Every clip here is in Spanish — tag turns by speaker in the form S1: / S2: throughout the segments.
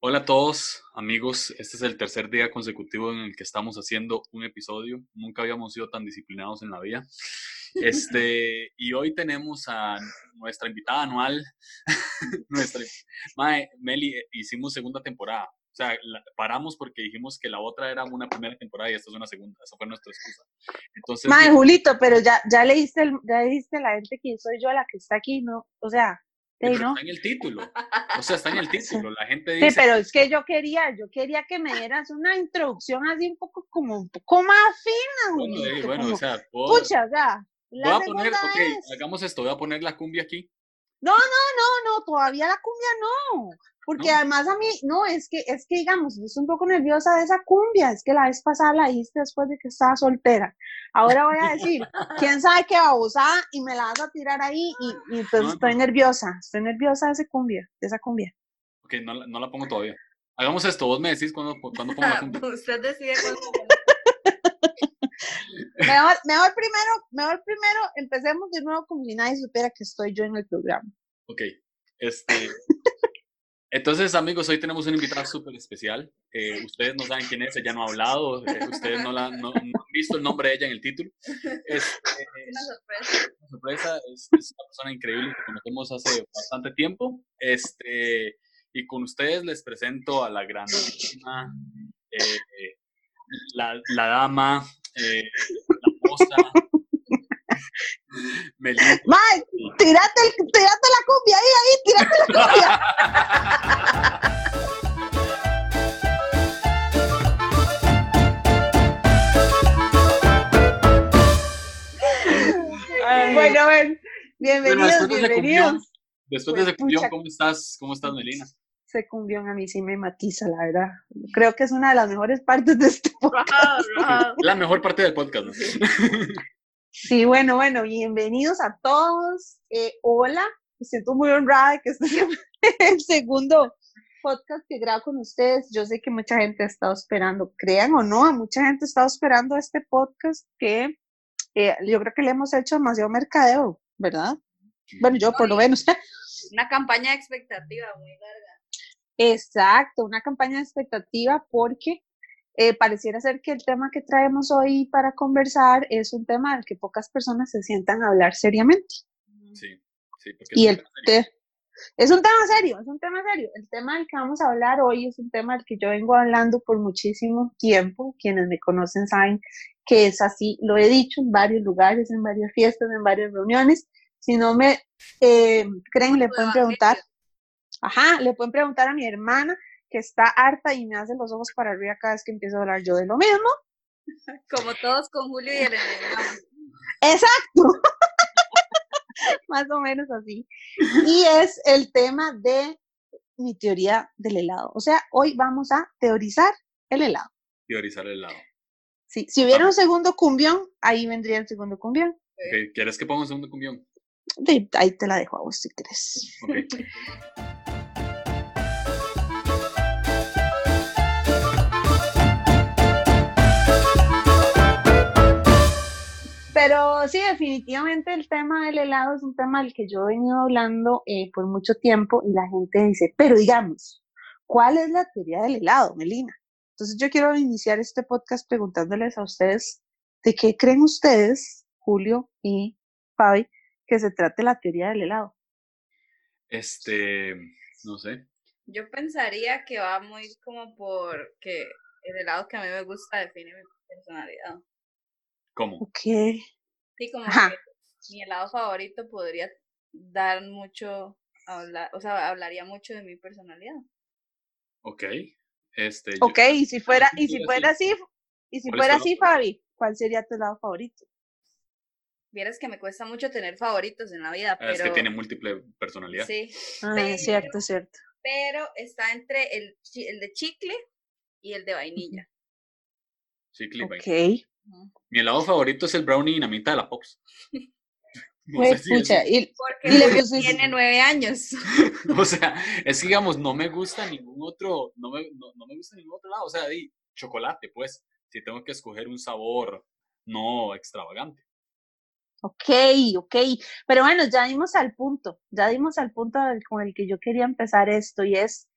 S1: Hola a todos, amigos. Este es el tercer día consecutivo en el que estamos haciendo un episodio. Nunca habíamos sido tan disciplinados en la vida. Este, y hoy tenemos a nuestra invitada anual, nuestra Mae, Meli, eh, hicimos segunda temporada. O sea, paramos porque dijimos que la otra era una primera temporada y esta es una segunda. Esa fue nuestra excusa.
S2: Entonces, Mae, Julito, pero ya, ya leíste, el, ya leíste la gente que soy yo la que está aquí, ¿no? O sea,
S1: Está en el título. O sea, está en el título. La gente dice.
S2: Sí, pero es que yo quería, yo quería que me dieras una introducción así un poco como un poco más fina.
S1: Bueno, bueno o sea,
S2: pucha, o sea,
S1: voy a poner, ok, hagamos esto, voy a poner la cumbia aquí.
S2: No, no, no, no, todavía la cumbia no. Porque además a mí, no, es que, es que digamos, estoy un poco nerviosa de esa cumbia, es que la vez pasada la hice después de que estaba soltera. Ahora voy a decir, quién sabe qué usar y me la vas a tirar ahí y, y entonces estoy nerviosa, estoy nerviosa de esa cumbia, de esa cumbia.
S1: Ok, no, no la pongo todavía. Hagamos esto, vos me decís cuando, cuando pongo la cumbia.
S3: Usted decide cuándo
S2: mejor, mejor primero, mejor primero empecemos de nuevo como si nadie supiera que estoy yo en el programa.
S1: Ok, este, entonces, amigos, hoy tenemos un invitado súper especial. Eh, ustedes no saben quién es, ella no ha hablado, eh, ustedes no, la, no, han visto el nombre de ella en el título. Es,
S3: una sorpresa.
S1: Una sorpresa, es, una persona increíble que conocemos hace bastante tiempo. Este, y con ustedes les presento a la gran eh, la, la, dama, la moza,
S2: Melissa. Mike, tírate, tírate la cumbia ahí, ahí, tírate la cumbia. bueno, ven, bienvenidos, bienvenidos.
S1: después de ese cumbión, ¿cómo estás? ¿Cómo estás, Melina?
S2: Ese cumbión a mí sí me matiza, la verdad. Creo que es una de las mejores partes de este podcast.
S1: La mejor parte del podcast, ¿no?
S2: Sí, bueno, bueno, bienvenidos a todos. Eh, hola, me siento muy honrada de que este sea el segundo podcast que grabo con ustedes. Yo sé que mucha gente ha estado esperando, crean o no, mucha gente ha estado esperando este podcast que eh, yo creo que le hemos hecho demasiado mercadeo, ¿verdad? Bueno, yo por lo menos.
S3: Una campaña de expectativa muy larga.
S2: Exacto, una campaña de expectativa porque eh, pareciera ser que el tema que traemos hoy para conversar es un tema del que pocas personas se sientan a hablar seriamente.
S1: Sí, sí, porque
S2: y el es un tema serio, es un tema serio. El tema del que vamos a hablar hoy es un tema del que yo vengo hablando por muchísimo tiempo. Quienes me conocen saben que es así. Lo he dicho en varios lugares, en varias fiestas, en varias reuniones. Si no me eh, creen, le pueden preguntar. Ajá, le pueden preguntar a mi hermana que está harta y me hace los ojos para arriba cada vez que empiezo a hablar yo de lo mismo.
S3: Como todos con Julio y el
S2: Exacto. Más o menos así. Y es el tema de mi teoría del helado. O sea, hoy vamos a teorizar el helado.
S1: Teorizar el helado.
S2: Sí, si hubiera un segundo cumbión, ahí vendría el segundo cumbión.
S1: ¿Quieres que ponga un segundo cumbión?
S2: ahí te la dejo a vos si quieres. Okay. Pero sí, definitivamente el tema del helado es un tema del que yo he venido hablando eh, por mucho tiempo y la gente dice, pero digamos, ¿cuál es la teoría del helado, Melina? Entonces yo quiero iniciar este podcast preguntándoles a ustedes de qué creen ustedes, Julio y Fabi, que se trate la teoría del helado.
S1: Este, no sé.
S3: Yo pensaría que va muy como por que el helado que a mí me gusta define mi personalidad.
S1: ¿Cómo?
S2: Ok.
S3: Sí, como que mi helado favorito podría dar mucho, hablar, o sea, hablaría mucho de mi personalidad.
S1: Ok. Este,
S2: ok, y si fuera, y si fuera así, y si fuera así, Fabi, ¿cuál sería tu helado favorito?
S3: Vieras que me cuesta mucho tener favoritos en la vida, pero... Ah, es
S1: que tiene múltiple personalidad.
S3: Sí.
S2: Ah, es cierto, cierto.
S3: Pero está entre el, el de chicle y el de vainilla.
S1: Chicle y
S2: vainilla.
S1: Mi helado favorito es el brownie dinamita de la Pops.
S2: No pues, y,
S3: Porque tiene nueve años.
S1: o sea, es que digamos, no me gusta ningún otro, no me, no, me gusta ningún otro lado. O sea, di, chocolate, pues, si tengo que escoger un sabor no extravagante.
S2: Ok, ok. Pero bueno, ya dimos al punto, ya dimos al punto con el que yo quería empezar esto y es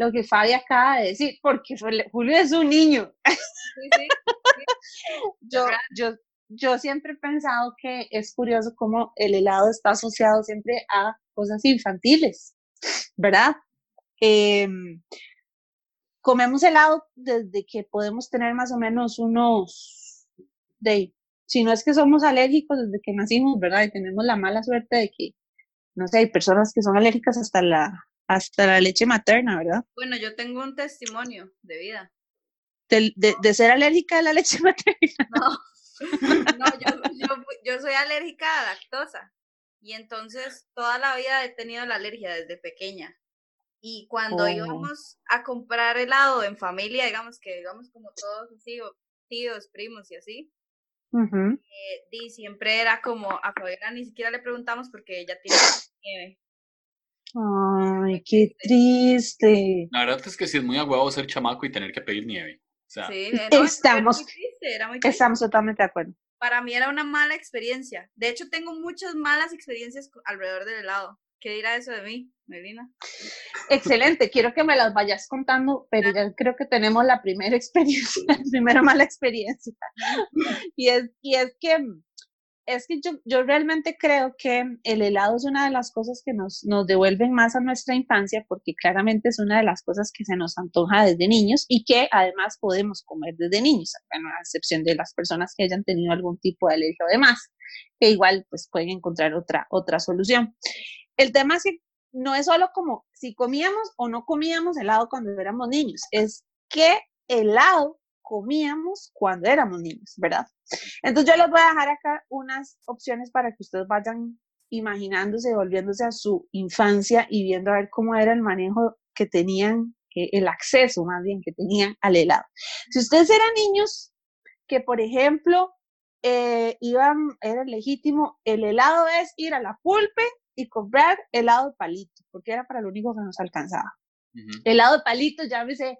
S2: lo que Fabi acaba de decir, porque Julio es un niño. yo, yo, yo siempre he pensado que es curioso cómo el helado está asociado siempre a cosas infantiles, ¿verdad? Em, comemos helado desde que podemos tener más o menos unos, de, si no es que somos alérgicos desde que nacimos, ¿verdad? Y tenemos la mala suerte de que, no sé, hay personas que son alérgicas hasta la, hasta la leche materna, ¿verdad?
S3: Bueno, yo tengo un testimonio de vida.
S2: De, de, ser alérgica a la leche materna.
S3: No, no yo, yo soy alérgica a lactosa. Y entonces toda la vida he tenido la alergia desde pequeña. Y cuando oh. íbamos a comprar helado en familia, digamos que digamos como todos así, tíos, primos y así, eh, siempre era como a Fabiana ni siquiera le preguntamos porque ella tiene nieve.
S2: Ay, qué triste.
S1: La verdad es que sí es muy aguado ser chamaco y tener que pedir nieve. O sea,
S2: sí, estamos, estamos totalmente de acuerdo.
S3: Para mí era una mala experiencia. De hecho, tengo muchas malas experiencias alrededor del helado. ¿Qué dirá eso de mí, Melina?
S2: Excelente, quiero que me las vayas contando, pero ya creo que tenemos la primera experiencia, la primera mala experiencia. Y es, y es que, es que yo, yo realmente creo que el helado es una de las cosas que nos, nos devuelven más a nuestra infancia, porque claramente es una de las cosas que se nos antoja desde niños y que además podemos comer desde niños, bueno, a excepción de las personas que hayan tenido algún tipo de alergia o demás, que igual pues pueden encontrar otra, otra solución. El tema es que no es solo como si comíamos o no comíamos helado cuando éramos niños, es qué helado comíamos cuando éramos niños, ¿verdad? Entonces yo les voy a dejar acá unas opciones para que ustedes vayan imaginándose, volviéndose a su infancia y viendo a ver cómo era el manejo que tenían, eh, el acceso más bien que tenían al helado. Si ustedes eran niños que, por ejemplo, eh, iban, era legítimo, el helado es ir a la pulpe y comprar helado de palito, porque era para lo único que nos alcanzaba. Helado de palito, llámese,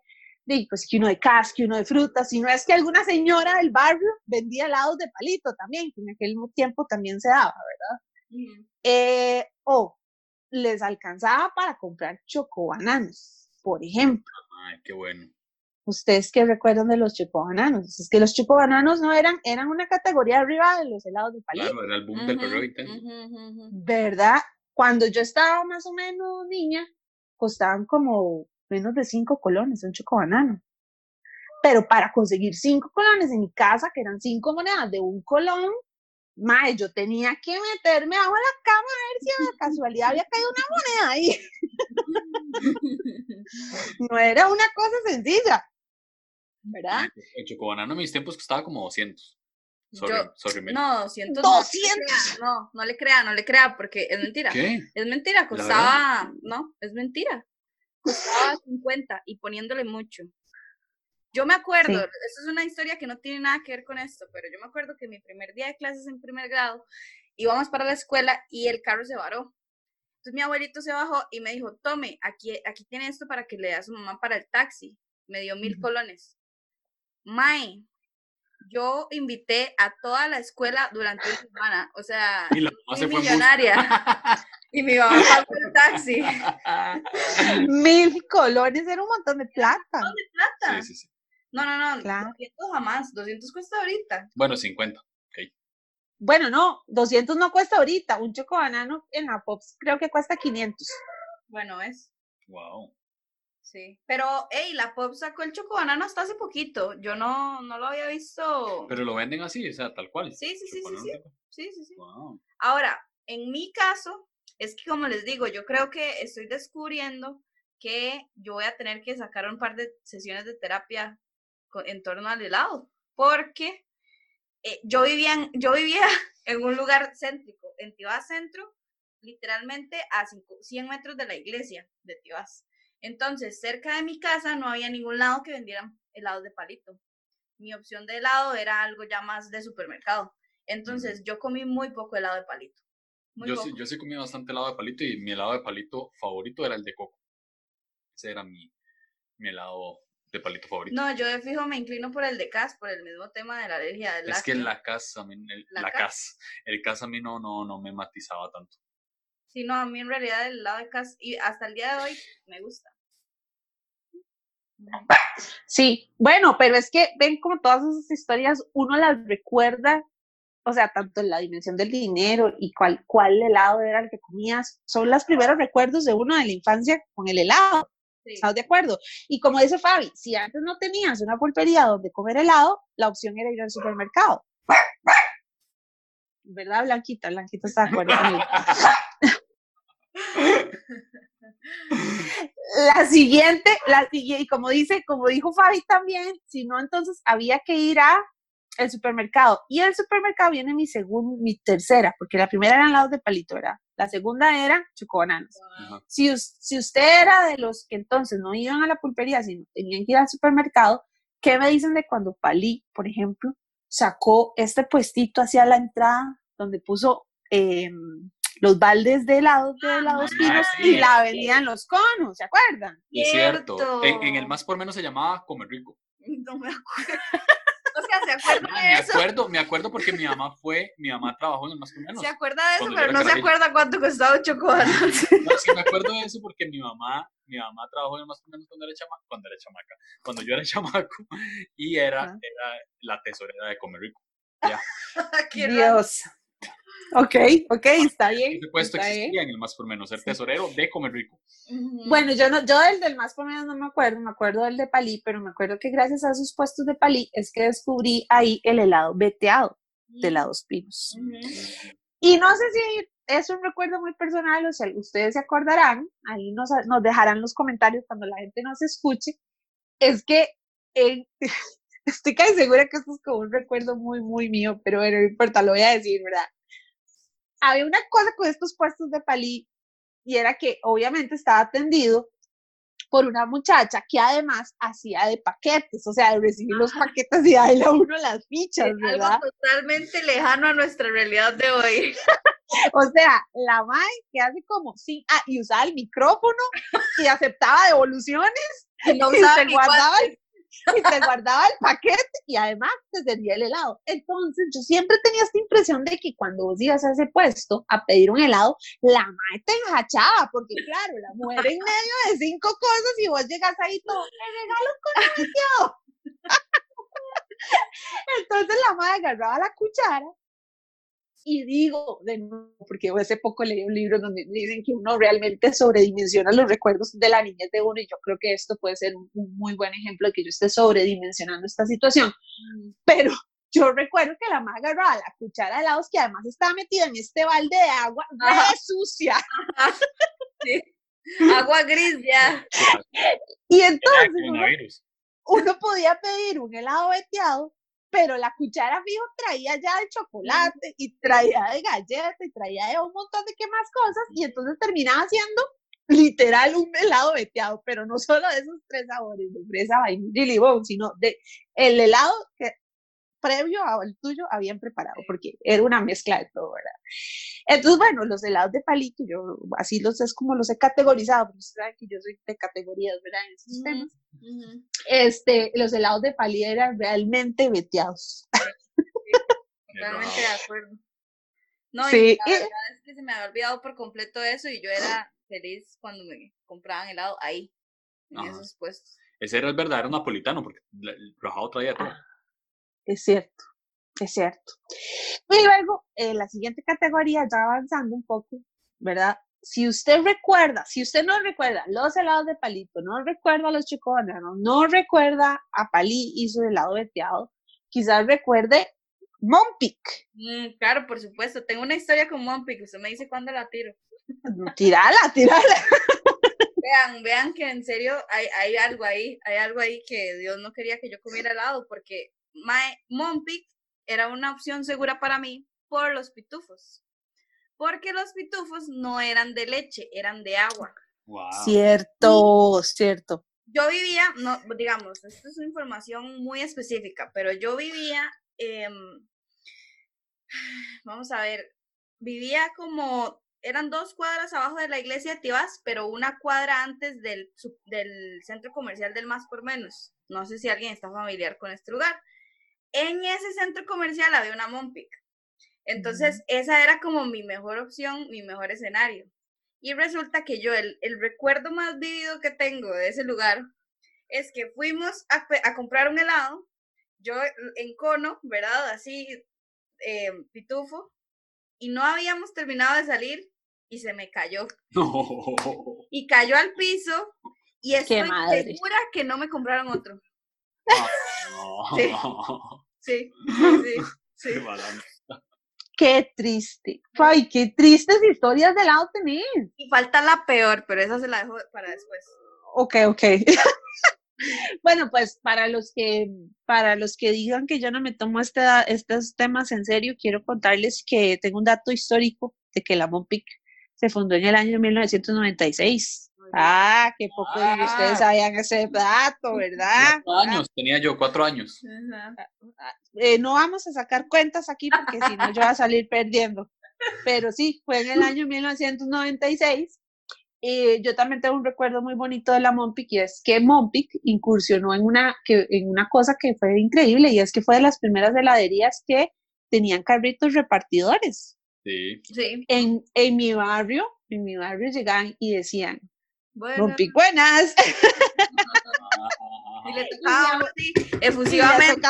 S2: pues que uno de casco, uno de frutas, si no es que alguna señora del barrio vendía helados de palito también, que en aquel tiempo también se daba, ¿verdad? Eh, o les alcanzaba para comprar chocobananos, por ejemplo.
S1: Ay, qué bueno.
S2: ¿Ustedes qué recuerdan de los chocobananos? Es que los chocobananos no eran, eran una categoría arriba de los helados de palito.
S1: Claro, era el boom del perro
S2: ¿Verdad? Cuando yo estaba más o menos niña, costaban como menos de cinco colones un chocobanano. Pero para conseguir cinco colones en mi casa, que eran cinco monedas de un colón, mae, yo tenía que meterme abajo la cama a ver si a casualidad había caído una moneda ahí. no era una cosa sencilla. ¿verdad?
S1: El chocobanano en mis tiempos costaba como 200.
S3: Sorry, sorry, no, 200. 200. No, no le crea, no le crea, porque es mentira.
S1: ¿Qué?
S3: Es mentira, costaba, no, es mentira. Costaba 50 y poniéndole mucho. Yo me acuerdo, esto es una historia que no tiene nada que ver con esto, pero yo me acuerdo que mi primer día de clases en primer grado íbamos para la escuela y el carro se varó. Entonces mi abuelito se bajó y me dijo, tome, aquí, aquí tiene esto para que le dé a su mamá para el taxi. Me dio mil colones. Mae, yo invité a toda la escuela durante una semana, o sea, y millonaria. y mi mamá pagó el taxi.
S2: Mil colones era un montón de plata. Un
S3: montón de plata. Sí, sí, sí. No, no, no, 200 jamás, 200 cuesta ahorita.
S1: Bueno, 50,
S2: Bueno, no, 200 no cuesta ahorita, un choco banano en la Pops creo que cuesta 500.
S3: Bueno, es.
S1: Wow.
S3: Sí, pero, hey, la Pop sacó el chocobanano hasta hace poquito. Yo no, no lo había visto.
S1: Pero lo venden así, o sea, tal cual.
S3: Sí, sí, sí, sí, sí. Sí, sí, sí. Ahora, en mi caso, es que como les digo, yo creo que estoy descubriendo que yo voy a tener que sacar un par de sesiones de terapia en torno al helado, porque eh, yo, vivía en, yo vivía en un lugar céntrico, en Tibás Centro, literalmente a 100 metros de la iglesia de Tibás. Entonces, cerca de mi casa no había ningún lado que vendieran helados de palito. Mi opción de helado era algo ya más de supermercado. Entonces, yo comí muy poco helado de palito.
S1: Yo, Sí, yo sí comí bastante helado de palito y mi helado de palito favorito era el de coco. Ese era mi, mi helado de palito favorito.
S3: No, yo de fijo me inclino por el de cas, por el mismo tema de la alergia del
S1: Es que la cas, a mí, el, la, cas, el cas a mí no, no, no me matizaba tanto.
S3: Sí, no, a mí en realidad el helado de cas, y hasta el día de hoy me gusta.
S2: Sí, bueno, pero es que ven como todas esas historias, uno las recuerda, o sea, tanto la dimensión del dinero y cuál, cuál helado era el que comías, son los primeros recuerdos de uno de la infancia con el helado. ¿Estás de acuerdo? Y como dice Fabi, si antes no tenías una pulpería donde comer helado, la opción era ir al supermercado. ¿Verdad, Blanquita? Blanquita está de acuerdo conmigo. la siguiente, la y como dice, como dijo Fabi también, si no, entonces había que ir a el supermercado. Y el supermercado viene mi segunda, mi tercera, porque la primera eran lados de palito, ¿verdad? La segunda era chocobananas. Si, si usted era de los que entonces no iban a la pulpería, sino tenían que ir al supermercado, ¿qué me dicen de cuando Palí, por ejemplo, sacó este puestito hacia la entrada donde puso eh, los baldes de helados de helados finos y la vendían los conos, ¿se acuerdan?
S1: Es cierto. En, el más por menos se llamaba Comer Rico.
S3: No me acuerdo. O sea, ¿se acuerda de
S1: me Acuerdo, me acuerdo porque mi mamá fue, mi mamá trabajó en el más menos.
S3: Se acuerda de eso, pero no se acuerda cuánto costaba un chocolate.
S1: No, sí me acuerdo de eso porque mi mamá, mi mamá trabajó en el más menos cuando era chamaca, cuando era chamaca, cuando yo era chamaco y era, era la tesorera de Comer Rico. Ya.
S2: Dios. Ok, ok, está bien.
S1: Ese puesto existía en el más por menos, ser tesorero de comer rico.
S2: Bueno, yo no, yo del, del más por menos no me acuerdo, me acuerdo del de Palí, pero me acuerdo que gracias a esos puestos de Palí es que descubrí ahí el helado veteado de helados pinos. Y no sé si es un recuerdo muy personal o si ustedes se acordarán, ahí nos, nos dejarán los comentarios cuando la gente nos escuche, es que estoy casi segura que esto es como un recuerdo muy, muy mío, pero bueno, no importa, lo voy a decir, ¿verdad? Había una cosa con estos puestos de palí y era que obviamente estaba atendido por una muchacha que además hacía de paquetes, o sea, de recibir los paquetes y darle a uno las fichas, ¿verdad?
S3: Algo totalmente lejano a nuestra realidad de hoy.
S2: o sea, la MAE que hace como sí, ah, y usaba el micrófono y aceptaba devoluciones y no usaba y guardaba y te guardaba el paquete y además te servía el helado. Entonces yo siempre tenía esta impresión de que cuando vos ibas a ese puesto a pedir un helado, la madre te enjachaba, porque claro, la mujer en medio de cinco cosas y vos llegas ahí todo, me regalo con Entonces la madre agarraba la cuchara y digo, de nuevo, porque hace poco leí un libro donde dicen que uno realmente sobredimensiona los recuerdos de la niñez de uno y yo creo que esto puede ser un, muy buen ejemplo de que yo esté sobredimensionando esta situación. Mm. Pero yo recuerdo que la madre agarraba la cuchara de helados que además estaba metida en este balde de agua re sucia.
S3: Agua gris ya.
S2: Y entonces uno, uno podía pedir un helado veteado pero la cuchara fijo traía ya de chocolate y traía de galleta y traía de un montón de qué más cosas y entonces terminaba siendo literal un helado veteado, pero no solo de esos tres sabores, de fresa, vainilla y limón, sino de el helado que previo al tuyo habían preparado, porque era una mezcla de todo, ¿verdad? Entonces, bueno, los helados de palito, yo así los es como los he categorizado, porque ustedes saben que yo soy de categorías, ¿verdad? En esos temas. Este, los helados de palito eran realmente veteados.
S3: Totalmente de acuerdo. No, y la verdad es que se me había olvidado por completo eso y yo era feliz cuando me compraban helado ahí, en esos puestos.
S1: Ese era el verdadero napolitano, porque el rajado traía todo. Ah.
S2: Es cierto, es cierto. Y luego, en la siguiente categoría, ya avanzando un poco, ¿verdad? Si usted recuerda, si usted no recuerda los helados de palito, no recuerda los chocobananos, no recuerda a Palí y su helado veteado, quizás recuerde Monpic.
S3: Mm, claro, por supuesto. Tengo una historia con Monpic. Usted me dice cuándo la tiro.
S2: Tirala, tirala.
S3: Vean, vean que en serio hay, hay algo ahí, hay algo ahí que Dios no quería que yo comiera helado, porque Monpic era una opción segura para mí por los pitufos. Porque los pitufos no eran de leche, eran de agua.
S2: Cierto, cierto.
S3: Yo vivía, no, digamos, esto es una información muy específica, pero yo vivía, vamos a ver, vivía como, eran dos cuadras abajo de la iglesia de Tibás, pero una cuadra antes del, del centro comercial del Más por Menos. No sé si alguien está familiar con este lugar en ese centro comercial había una Monpic. Entonces, esa era como mi mejor opción, mi mejor escenario. Y resulta que yo, el, recuerdo más vivido que tengo de ese lugar es que fuimos a, comprar un helado, yo en cono, ¿verdad? Así, eh, pitufo, y no habíamos terminado de salir y se me cayó. Y cayó al piso y estoy segura que no me compraron otro. sí. Sí, sí, sí.
S2: Qué triste. Ay, qué tristes historias de lado tenés.
S3: Y falta la peor, pero esa se la dejo para después.
S2: Ok, ok. bueno, pues para los que para los que digan que yo no me tomo este, estos temas en serio, quiero contarles que tengo un dato histórico de que la Monpic se fundó en el año 1996. Ah, qué poco ustedes ah. sabían ese dato, ¿verdad?
S1: Cuatro años, tenía yo cuatro años.
S2: Eh, no vamos a sacar cuentas aquí porque si no yo voy a salir perdiendo. Pero sí, fue en el año 1996 y yo también tengo un recuerdo muy bonito de la Mompic y es que Mompic incursionó en una, que, en una cosa que fue increíble y es que fue de las primeras heladerías que tenían carritos repartidores.
S1: Sí.
S3: sí.
S2: En, en mi barrio, en mi barrio llegaban y decían, Mompic buenas.
S3: y le tocaba así, efusivamente.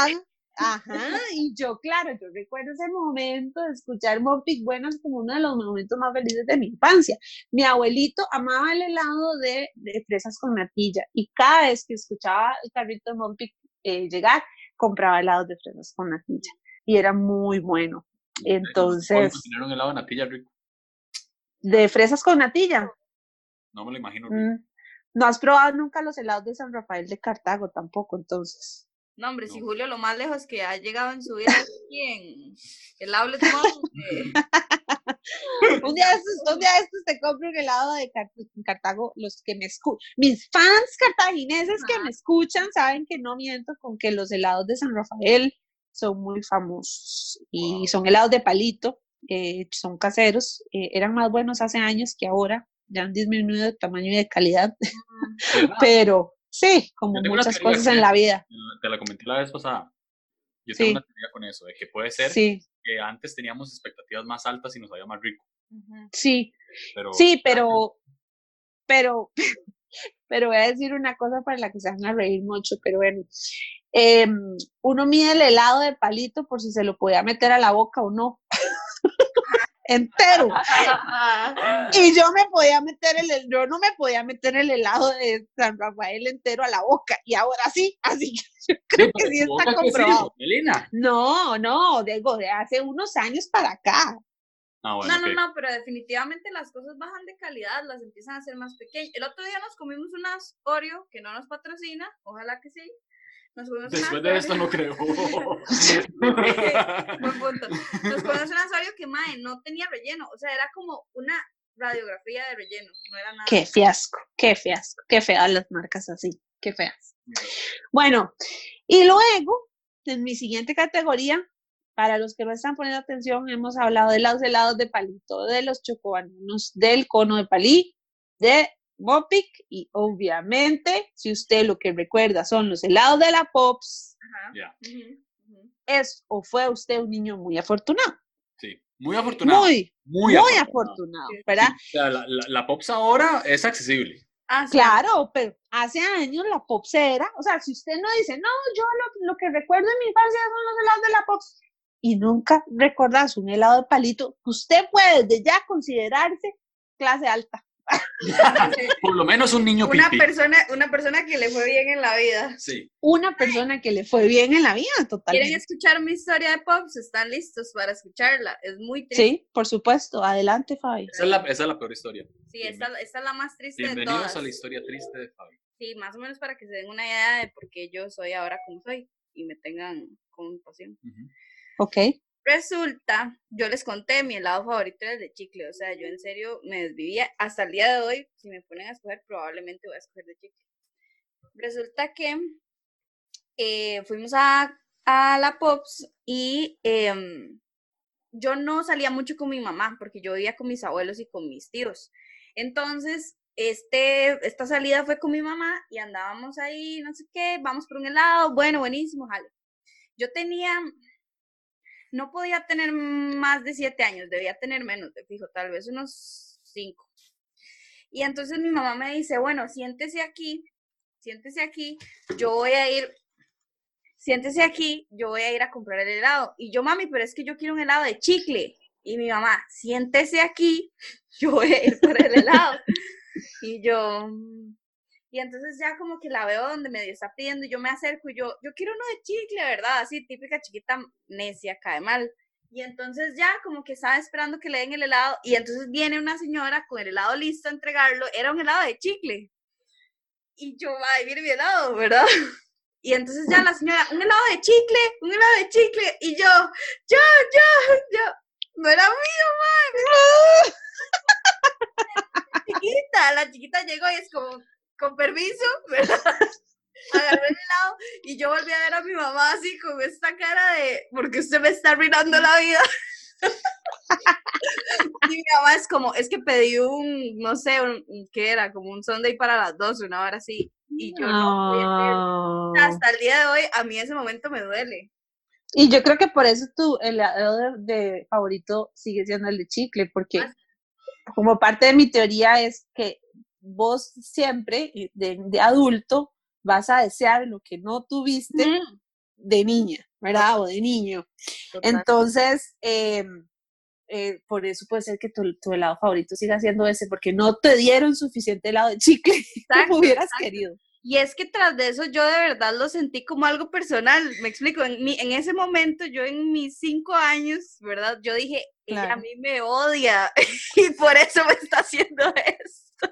S2: Ajá, y yo, claro, yo recuerdo ese momento de escuchar Mopic Buenas como uno de los momentos más felices de mi infancia. Mi abuelito amaba el helado de, fresas con natilla y cada vez que escuchaba el carrito de Mopic eh, llegar, compraba helados de fresas con natilla y era muy bueno. Entonces.
S1: ¿Cómo un helado de natilla rico?
S2: ¿De fresas con natilla?
S1: No me lo imagino. Mm,
S2: no has probado nunca los helados de San Rafael de Cartago tampoco, entonces.
S3: No, hombre, si Julio lo más lejos que ha llegado en su vida es en el outlet
S2: un día estos, un día estos te compro un helado de Cartago, los que me escuchan, mis fans cartagineses que me escuchan saben que no miento con que los helados de San Rafael son muy famosos y son helados de palito, eh, son caseros, eh, eran más buenos hace años que ahora, ya han disminuido de tamaño y de calidad, pero Sí, como muchas cosas en la vida.
S1: Te la comenté la vez pasada. Yo tengo una teoría con eso, de que puede ser que antes teníamos expectativas más altas y nos había más rico.
S2: Sí, sí, pero, pero, pero voy a decir una cosa para la que se van a reír mucho, pero bueno, em, uno mide el helado de palito por si se lo podía meter a la boca o no entero. y yo me podía meter el, yo no me podía meter el helado de San Rafael entero a la boca. Y ahora sí, así que yo creo que sí está comprobado. no, no, digo, de hace unos años para acá.
S1: Ah,
S3: no, no, no, pero definitivamente las cosas bajan de calidad, las empiezan a ser más pequeñas. El otro día nos comimos unas Oreo que no nos patrocina, ojalá que sí,
S1: Después de esto no creo. Buen
S3: punto. Nos comimos un asorio que mae, no tenía relleno, o sea, era como una radiografía de relleno, no era nada.
S2: Qué fiasco, qué fiasco, qué feas las marcas así, qué feas. Bueno, y luego, en mi siguiente categoría, para los que no están poniendo atención, hemos hablado de los helados de palito, de los chocobananos, del cono de palí, de Mopic y obviamente, si usted lo que recuerda son los helados de la Pops, es o fue usted un niño muy afortunado.
S1: Sí, muy afortunado.
S2: Muy, muy, afortunado, ¿verdad?
S1: la, Pops ahora es accesible.
S2: Ah, claro, pero hace años la Pops era, o sea, si usted no dice, no, yo lo, que recuerdo en mi infancia son los helados de la Pops, y nunca recordas un helado de palito, usted puede desde ya considerarse clase alta.
S1: Por lo menos un niño
S3: una persona Una persona que le fue bien en la vida.
S1: Sí.
S2: Una persona que le fue bien en la vida, totalmente.
S3: ¿Quieren escuchar mi historia de Pops? Están listos para escucharla. Es muy
S2: triste. Sí, por supuesto. Adelante, Fabi.
S1: Esa es la, esa es la peor historia.
S3: Sí, esta, esta, es la más triste
S1: de
S3: todas.
S1: a la historia triste de Fabi.
S3: Sí, más o menos para que se den una idea de por qué yo soy ahora como soy y me tengan compasión.
S2: Ok.
S3: Resulta, yo les conté, mi helado favorito era el de chicle, o sea, yo en serio me desvivía. Hasta el día de hoy, si me ponen a escoger, probablemente voy a escoger de chicle. Resulta que eh, fuimos a, la Pops y em, yo no salía mucho con mi mamá porque yo vivía con mis abuelos y con mis tíos. Entonces, este, esta salida fue con mi mamá y andábamos ahí, no sé qué, vamos por un helado, bueno, buenísimo, jale. Yo tenía, no podía tener más de siete años, debía tener menos, de fijo, tal vez unos cinco. Y entonces mi mamá me dice, bueno, siéntese aquí siéntese aquí, yo voy a ir, siéntese aquí, yo voy a ir a comprar el helado. Y yo, mami, pero es que yo quiero un helado de chicle. Y mi mamá, siéntese aquí, yo voy a ir por el helado. y yo, mm". Y entonces ya como que la veo donde medio está pidiendo y yo me acerco y yo, yo quiero uno de chicle, ¿verdad? Así, típica chiquita necia, cae mal. Y entonces ya como que estaba esperando que le den el helado y entonces viene una señora con el helado listo a entregarlo, era un helado de chicle. Y yo, ay, viene mi helado, ¿verdad? Y entonces ya la señora, un helado de chicle, un helado de chicle. Y yo, yo, yo, yo, no era mío, man. chiquita, la chiquita llegó y es como, con permiso, ¿verdad? Agarré el helado y yo volví a ver a mi mamá así con esta cara de, porque usted me está arruinando la vida. y mi mamá es como, es que pedí un, no sé, un, ¿qué era? Como un Sunday para las dos, una hora así. Y yo no, hasta el día de hoy, a mí ese momento me duele.
S2: Y yo creo que por eso tu helado de, favorito sigue siendo el de chicle, porque ah, como parte de mi teoría es que vos siempre, de, adulto, vas a desear lo que no tuviste de niña, ¿verdad? O de niño. Entonces, em, eh, por eso puede ser que tu, helado favorito siga siendo ese, porque no te dieron suficiente helado de chicle como hubieras querido.
S3: Y es que tras de eso yo de verdad lo sentí como algo personal. Me explico, en, mi, en ese momento, yo en mis cinco años, ¿verdad? Yo dije, ella a mí me odia y por eso me está haciendo esto.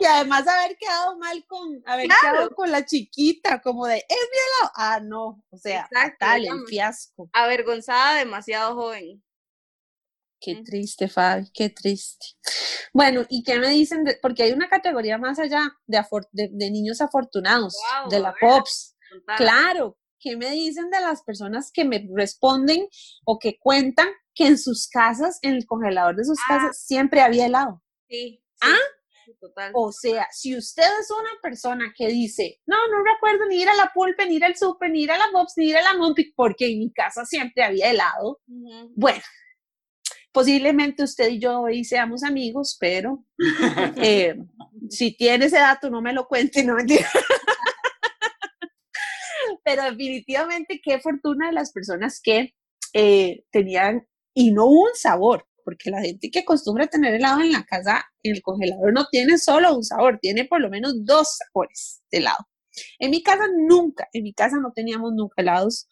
S2: Y además haber quedado mal con, haber quedado con la chiquita, como de, es mi helado. Ah, no, o sea, tal, el fiasco.
S3: Avergonzada, demasiado joven.
S2: Qué triste, Fabi, qué triste. Bueno, ¿y qué me dicen? porque hay una categoría más allá de, de, niños afortunados, de la POPS. Claro, ¿qué me dicen de las personas que me responden o que cuentan que en sus casas, en el congelador de sus ah. casas, siempre había helado?
S3: Sí.
S2: ¿Ah? Total. O sea, si usted es una persona que dice, no, no recuerdo ni ir a la pulpe, ni ir al super, ni ir a la Bobs, ni ir a la Monpic, porque en mi casa siempre había helado. Bueno, Posiblemente usted y yo hoy seamos amigos, pero eh, si tiene ese dato, no me lo cuente, no mentira. pero definitivamente qué fortuna de las personas que eh, tenían, y no un sabor, porque la gente que acostumbra a tener helado en la casa, en el congelador, no tiene solo un sabor, tiene por lo menos dos sabores de helado. En mi casa nunca, en mi casa no teníamos nunca helados,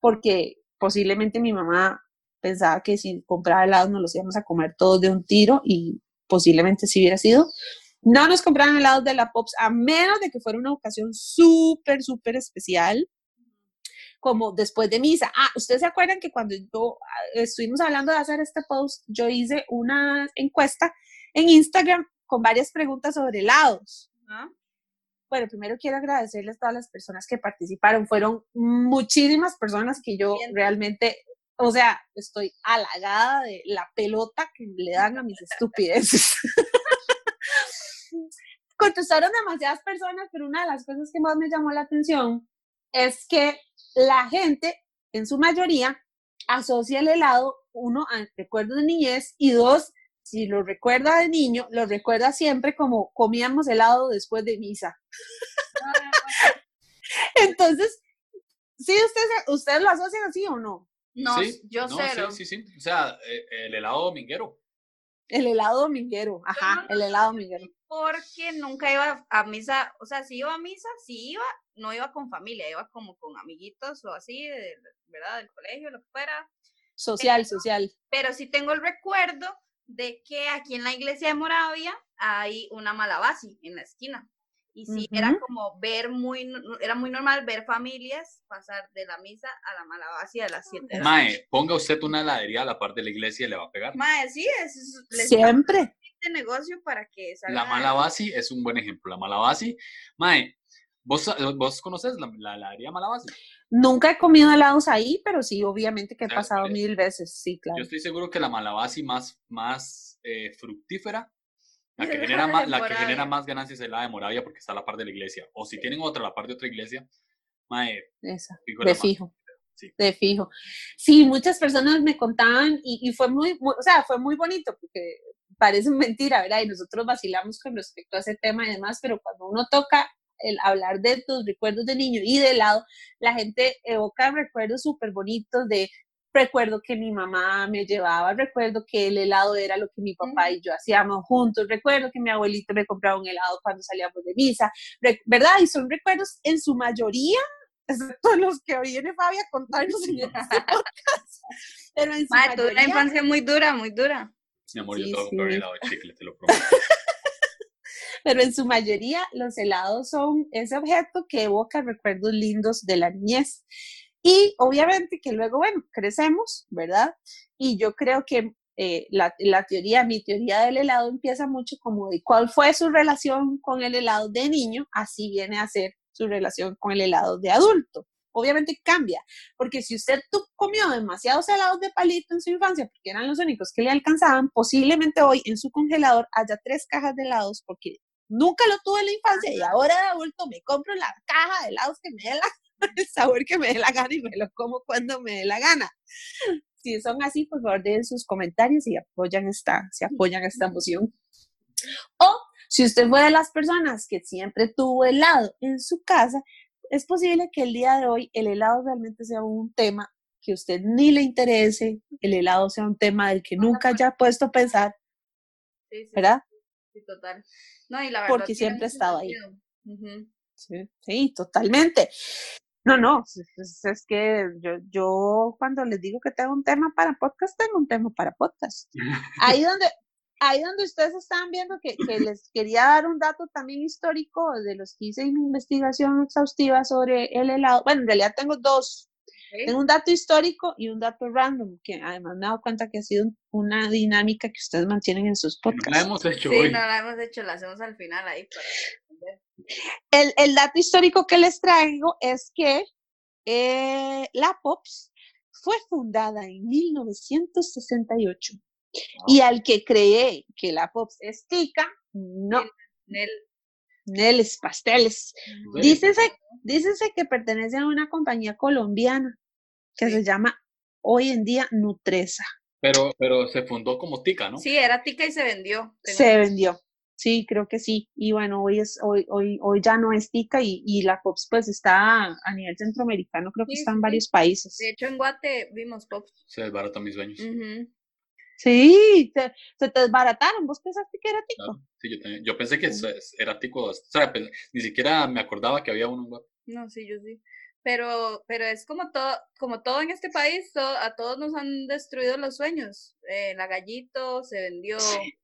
S2: porque posiblemente mi mamá pensaba que si compraba helados nos los íbamos a comer todos de un tiro y posiblemente si hubiera sido. No nos compraban helados de la Pops a menos de que fuera una ocasión súper, súper especial, como después de misa. Ah, ustedes se acuerdan que cuando yo ah, estuvimos hablando de hacer este post, yo hice una encuesta en Instagram con varias preguntas sobre helados. Bueno, primero quiero agradecerles a todas las personas que participaron. Fueron muchísimas personas que yo realmente o sea, estoy halagada de la pelota que le dan a mis estupideces. Contestaron demasiadas personas, pero una de las cosas que más me llamó la atención es que la gente, en su mayoría, asocia el helado, uno, a recuerdos de niñez y dos, si lo recuerda de niño, lo recuerda siempre como comíamos helado después de misa. Entonces, ¿sí ustedes, ustedes lo asocian así o no?
S3: No, yo no, cero.
S1: Sí, sí, sí. O sea, eh, el helado dominguero.
S2: El helado dominguero, ajá, el helado dominguero.
S3: Porque nunca iba a misa, o sea, si iba a misa, si iba, no iba con familia, iba como con amiguitos o así, ¿verdad? Del colegio, lo que fuera.
S2: Social, social.
S3: Pero sí tengo el recuerdo de que aquí en la iglesia de Moravia hay una malabasi en la esquina. Y sí, era como ver muy, era muy normal ver familias pasar de la misa a la malabacia de las 7 de la
S1: Mae, ponga usted una heladería a la parte de la iglesia y le va a pegar.
S3: Mae, sí, es,
S2: siempre.
S3: De negocio para que
S1: La malabasi es un buen ejemplo. La malabasi, Mae, ¿vos, vos conoces la, la heladería malabasi?
S2: Nunca he comido helados ahí, pero sí, obviamente que he pasado mil veces, sí, claro.
S1: Yo estoy seguro que la malabasi más, más eh, fructífera la que, genera más, la que genera más ganancias es la de Moravia porque está a la par de la iglesia. O si tienen otra, la par de otra iglesia, mae,
S2: Esa, de fijo. Sí. De fijo. Sí, muchas personas me contaban y, y fue muy, o sea, fue muy bonito porque parece mentira, ¿verdad? Y nosotros vacilamos con respecto a ese tema y demás, pero cuando uno toca el hablar de tus recuerdos de niño y de helado, la gente evoca recuerdos súper bonitos de recuerdo que mi mamá me llevaba, recuerdo que el helado era lo que mi papá y yo hacíamos juntos, recuerdo que mi abuelito me compraba un helado cuando salíamos de misa, ¿verdad? Y son recuerdos en su mayoría, excepto los que viene Fabi a contarnos en este podcast.
S3: Pero en su mayoría, una infancia muy dura, muy dura.
S1: Mi amor, yo tengo que helado de chicle, te lo prometo.
S2: Pero en su mayoría los helados son ese objeto que evoca recuerdos lindos de la niñez. Y obviamente que luego, bueno, crecemos, ¿verdad? Y yo creo que eh, la, la, teoría, mi teoría del helado empieza mucho como de cuál fue su relación con el helado de niño, así viene a ser su relación con el helado de adulto. Obviamente cambia, porque si usted comió demasiados helados de palito en su infancia, porque eran los únicos que le alcanzaban, posiblemente hoy en su congelador haya tres cajas de helados, porque nunca lo tuve en la infancia y ahora de adulto me compro la caja de helados que me dé la el sabor que me dé la gana y me lo como cuando me dé la gana. Si son así, por favor, den sus comentarios y apoyan esta, se apoyan esta moción. O si usted fue de las personas que siempre tuvo helado en su casa, es posible que el día de hoy el helado realmente sea un tema que a usted ni le interese, el helado sea un tema del que nunca haya puesto a pensar, ¿verdad?
S3: Sí, total. No, y la
S2: verdad Porque siempre ha estado ahí. sí, sí, totalmente. No, no, es, que yo, yo cuando les digo que tengo un tema para podcast, tengo un tema para podcast. Ahí donde, ahí donde ustedes están viendo que, que, les quería dar un dato también histórico de los que hice mi investigación exhaustiva sobre el helado. Bueno, en realidad tengo dos. Tengo un dato histórico y un dato random, que además me he dado cuenta que ha sido una dinámica que ustedes mantienen en sus podcasts.
S1: No la hemos hecho
S3: sí, no la hemos hecho, la hacemos al final ahí.
S2: El, el, dato histórico que les traigo es que eh, la POPS fue fundada en 1968. Y al que cree que la POPS es tica, no. Nel. Neles, pasteles. Dícese, que pertenece a una compañía colombiana que se llama hoy en día Nutresa.
S1: Pero, pero se fundó como tica, ¿no?
S3: Sí, era tica y se vendió.
S2: Se vendió. Sí, creo que sí. Y bueno, hoy es, hoy, hoy, hoy ya no es TICA y, y la POPS pues está a nivel centroamericano, creo que está en varios países.
S3: De hecho, en Guate vimos POPS.
S1: Se desbaratan mis sueños.
S2: Sí, se, te desbarataron. ¿Vos pensaste que era tico?
S1: sí, yo, también. yo pensé que era tico. O sea, ni siquiera me acordaba que había uno en Guate.
S3: No, sí, yo sí. Pero, pero es como todo, como todo en este país, a todos nos han destruido los sueños. Eh, la gallito se vendió,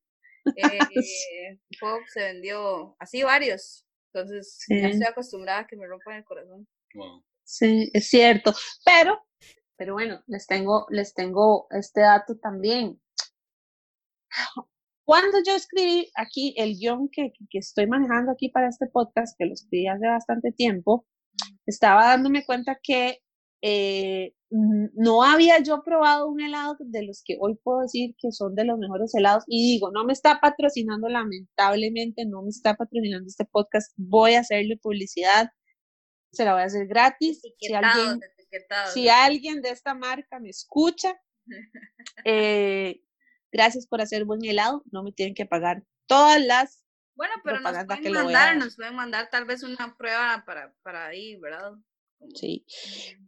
S3: eh, Pop se vendió así varios. Entonces, ya estoy acostumbrada a que me rompan el corazón.
S2: Sí, es cierto. Pero, pero bueno, les tengo, les tengo este dato también. Cuando yo escribí aquí el guion que, que estoy manejando aquí para este podcast, que lo escribí hace bastante tiempo, estaba dándome cuenta que eh, no había yo probado un helado de los que hoy puedo decir que son de los mejores helados y digo, no me está patrocinando lamentablemente, no me está patrocinando este podcast, voy a hacerle publicidad, se la voy a hacer gratis. Si alguien, si alguien de esta marca me escucha, eh, gracias por hacer buen helado, no me tienen que pagar todas las
S3: bueno, pero nos pueden mandar, nos pueden mandar tal vez una prueba para, para ahí, ¿verdad?
S2: Sí.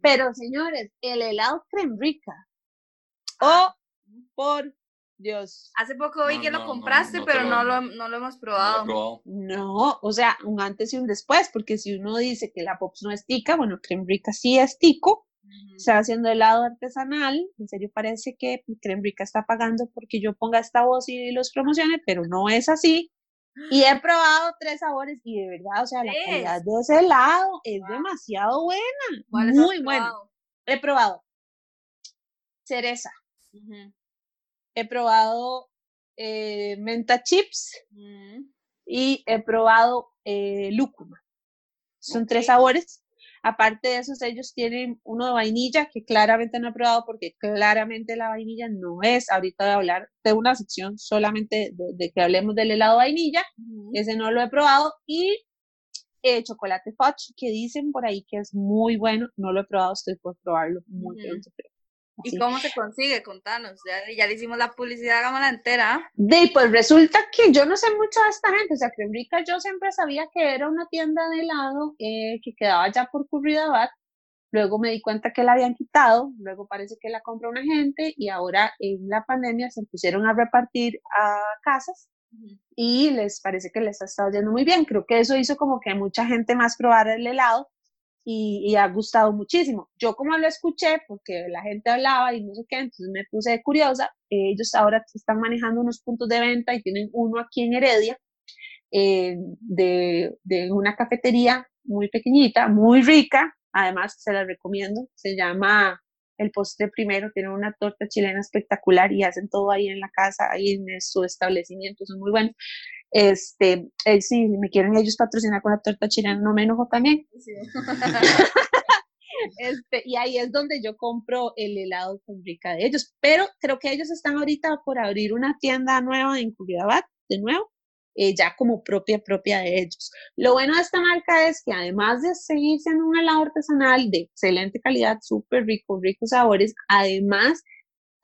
S2: Pero señores, el helado creme rica. Ah. Oh, por Dios.
S3: Hace poco vi que lo compraste, pero no, lo, no lo hemos probado.
S2: No, o sea, un antes y un después, porque si uno dice que la Pops no es tica, bueno, creme rica sí es tico, está haciendo helado artesanal, en serio parece que creme rica está pagando porque yo ponga esta voz y los promocione, pero no es así. Y he probado tres sabores y de verdad, o sea, la calidad de ese helado es demasiado buena. Muy bueno. He probado cereza. He probado eh, menta chips y he probado eh, lúcuma. Son tres sabores. Aparte de esos, ellos tienen uno de vainilla que claramente no he probado porque claramente la vainilla no es. Ahorita voy a hablar de una sección solamente de, que hablemos del helado vainilla. Ese no lo he probado. Y eh, chocolate fudge que dicen por ahí que es muy bueno. No lo he probado, estoy por probarlo muy pronto.
S3: ¿Y cómo se consigue? Contanos, ya, ya le hicimos la publicidad, hagámosla entera.
S2: De, pues resulta que yo no sé mucho de esta gente, o sea, que Rica yo siempre sabía que era una tienda de helado eh, que quedaba ya por Curridabat, luego me di cuenta que la habían quitado, luego parece que la compró una gente y ahora en la pandemia se pusieron a repartir a casas y les parece que les ha estado yendo muy bien. Creo que eso hizo como que mucha gente más probara el helado y, ha gustado muchísimo. Yo como lo escuché, porque la gente hablaba y no sé qué, entonces me puse curiosa. ellos ahora están manejando unos puntos de venta y tienen uno aquí en Heredia, eh, de, de, una cafetería muy pequeñita, muy rica. Además, se la recomiendo. Se llama El Postre Primero. Tienen una torta chilena espectacular y hacen todo ahí en la casa, ahí en su establecimiento. Son muy buenos. Este, eh, si me quieren ellos patrocinar con la torta chilena, no me enojo también. este, y ahí es donde yo compro el helado con de ellos. Pero creo que ellos están ahorita por abrir una tienda nueva en Curiabat, de nuevo, eh, ya como propia, propia de ellos. Lo bueno de esta marca es que además de seguir siendo un helado artesanal de excelente calidad, súper rico, ricos sabores, además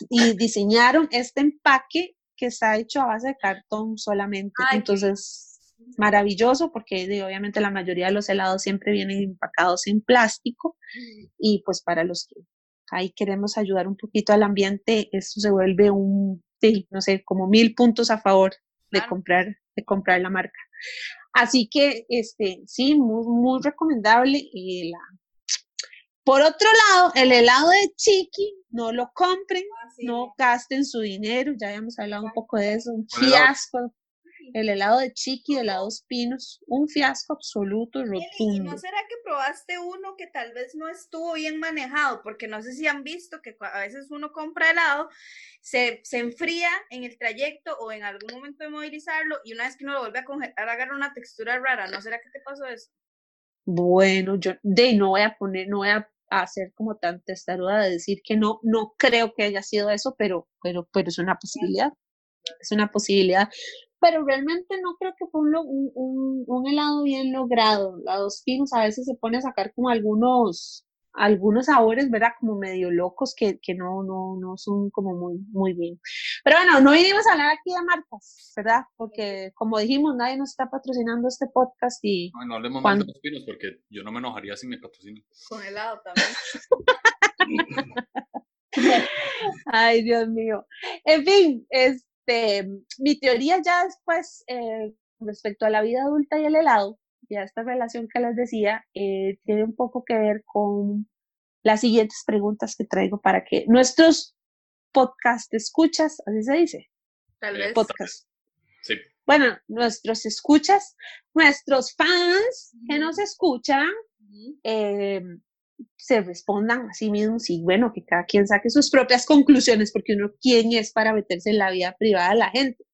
S2: y diseñaron este empaque que está hecho a base de cartón solamente. Entonces, maravilloso porque obviamente la mayoría de los helados siempre vienen empacados en plástico y pues para los que ahí queremos ayudar un poquito al ambiente, esto se vuelve un, sí, no sé, como mil puntos a favor de comprar, de comprar la marca. Así que, este, sí, muy, muy recomendable. Y la, por otro lado, el helado de Chiqui, no lo compren, ah, no gasten su dinero, ya habíamos hablado un poco de eso, un fiasco. El helado de Chiqui, de helados pinos, un fiasco absoluto, rotundo. ¿Y
S3: no será que probaste uno que tal vez no estuvo bien manejado? Porque no sé si han visto que a veces uno compra helado, se, se enfría en el trayecto o en algún momento de movilizarlo y una vez que uno lo vuelve a congelar agarra una textura rara. ¿No será que te pasó eso?
S2: Bueno, yo de no voy a poner, no voy a a ser como tan testaruda de decir que no, no creo que haya sido eso, pero, pero, pero es una posibilidad, es una posibilidad. Pero realmente no creo que fue un, un, un helado bien logrado. La dos pinos a veces se pone a sacar como algunos, algunos sabores, ¿verdad? Como medio locos que, que no, no, no son como muy, muy bien. Pero bueno, no vinimos a hablar aquí de marcas, ¿verdad? Porque como dijimos, nadie nos está patrocinando este podcast y...
S1: No, no hablemos más de los pinos porque yo no me enojaría si me patrocinan.
S3: Con helado también.
S2: Ay, Dios mío. En fin, este, mi teoría ya después, eh, respecto a la vida adulta y el helado, ya esta relación que les decía eh, tiene un poco que ver con las siguientes preguntas que traigo para que nuestros podcast escuchas, así se dice.
S3: Tal vez.
S2: Podcast.
S1: Sí.
S2: Bueno, nuestros escuchas, nuestros fans que nos escuchan, eh, se respondan a sí mismos y bueno, que cada quien saque sus propias conclusiones, porque uno, ¿quién es para meterse en la vida privada de la gente?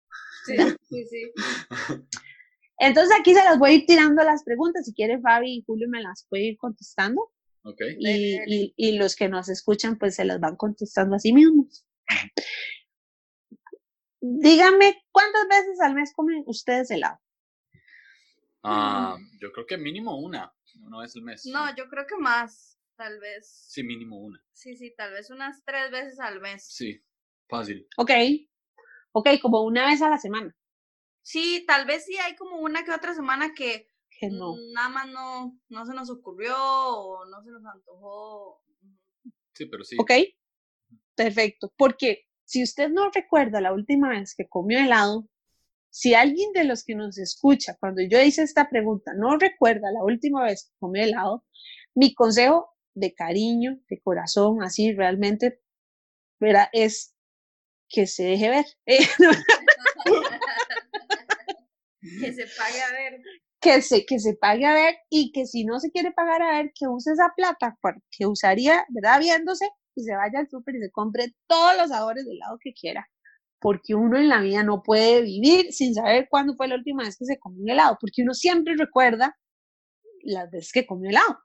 S3: Sí, sí, sí.
S2: Entonces aquí se las voy a ir tirando las preguntas. Si quiere Fabi y Julio me las puede ir contestando.
S1: Okay.
S2: Y, y, los que nos escuchan pues se las van contestando a sí mismos. Dígame, ¿cuántas veces al mes comen ustedes helado?
S1: Ah, yo creo que mínimo una, una vez al mes.
S3: No, yo creo que más, tal vez.
S1: Sí, mínimo una.
S3: Sí, sí, tal vez unas tres veces al mes.
S1: Sí, fácil.
S2: Ok, ok, como una vez a la semana.
S3: Sí, tal vez sí hay como una que otra semana que,
S2: no.
S3: nada más no, no se nos ocurrió o no se nos antojó.
S1: Sí, pero sí.
S2: Ok, perfecto. Porque si usted no recuerda la última vez que comió helado, si alguien de los que nos escucha, cuando yo hice esta pregunta, no recuerda la última vez que comió helado, mi consejo de cariño, de corazón, así realmente, ¿verdad? es que se deje ver.
S3: Que se pague a ver.
S2: Que se, que se pague a ver y que si no se quiere pagar a ver, que use esa plata que usaría, ¿verdad? Viéndose y se vaya al súper y se compre todos los sabores del lado que quiera. Porque uno en la vida no puede vivir sin saber cuándo fue la última vez que se comió un helado, porque uno siempre recuerda las veces que comió helado.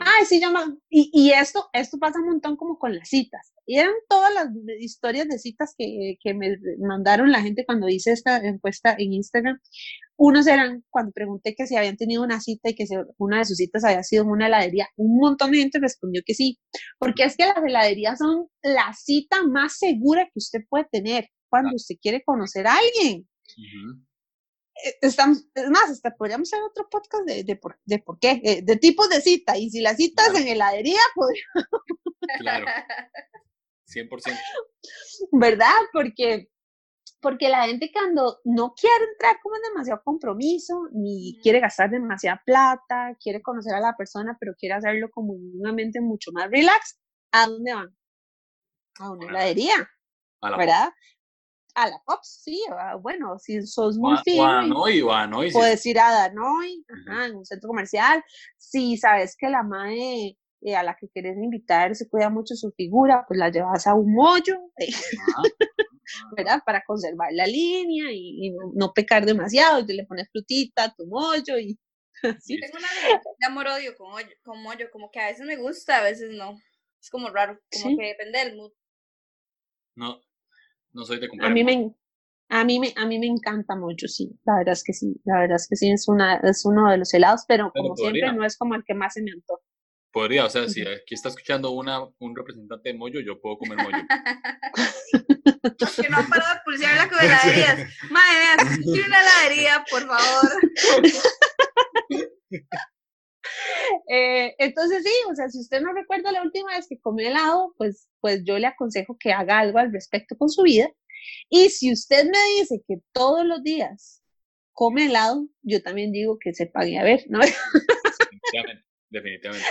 S2: Ay, sí, yo y, y, esto, esto pasa un montón como con las citas. Y eran todas las historias de citas que, que me mandaron la gente cuando hice esta encuesta en Instagram. Unos eran cuando pregunté que si habían tenido una cita y que si una de sus citas había sido en una heladería. Un montón de gente respondió que sí, porque es que las heladerías son la cita más segura que usted puede tener cuando usted quiere conocer a alguien. Eh, estamos, es más, hasta podríamos hacer otro podcast de, de, por, de por qué, eh, de, tipos de cita, y si la cita es en heladería, podríamos...
S1: Claro, 100%.
S2: ¿Verdad? Porque, porque la gente cuando no quiere entrar como en demasiado compromiso, ni quiere gastar demasiada plata, quiere conocer a la persona, pero quiere hacerlo como en un ambiente mucho más relax, ¿a dónde van? A una heladería, ¿verdad? A la Pops, sí, bueno, si sos muy
S1: fino.
S2: Puedes ir a Danoy, en un centro comercial. Si sabes que la madre eh, a la que quieres invitar se cuida mucho su figura, pues la llevas a un mollo, ¿verdad? Para conservar la línea y, no, pecar demasiado, y le pones frutita a tu mollo y
S3: así. Tengo una de amor-odio con, con mollo, como que a veces me gusta, a veces no. Es como raro, como que depende del mood.
S1: No, no soy de comprar.
S2: A mí me, a mí me, a mí me encanta mucho, sí. La verdad es que sí. La verdad es que sí, es, una, es uno de los helados, pero, como siempre no es como el que más se me antoja.
S1: Podría, o sea, si aquí está escuchando una, un representante de Mollo, yo puedo comer Mollo.
S3: que no han parado de pulsear la heladerías. Madre mía, una heladería, por favor.
S2: Eh, entonces sí, o sea, si usted no recuerda la última vez que comió helado, pues, pues yo le aconsejo que haga algo al respecto con su vida. Y si usted me dice que todos los días come helado, yo también digo que se pague a ver, ¿no?
S1: Definitivamente.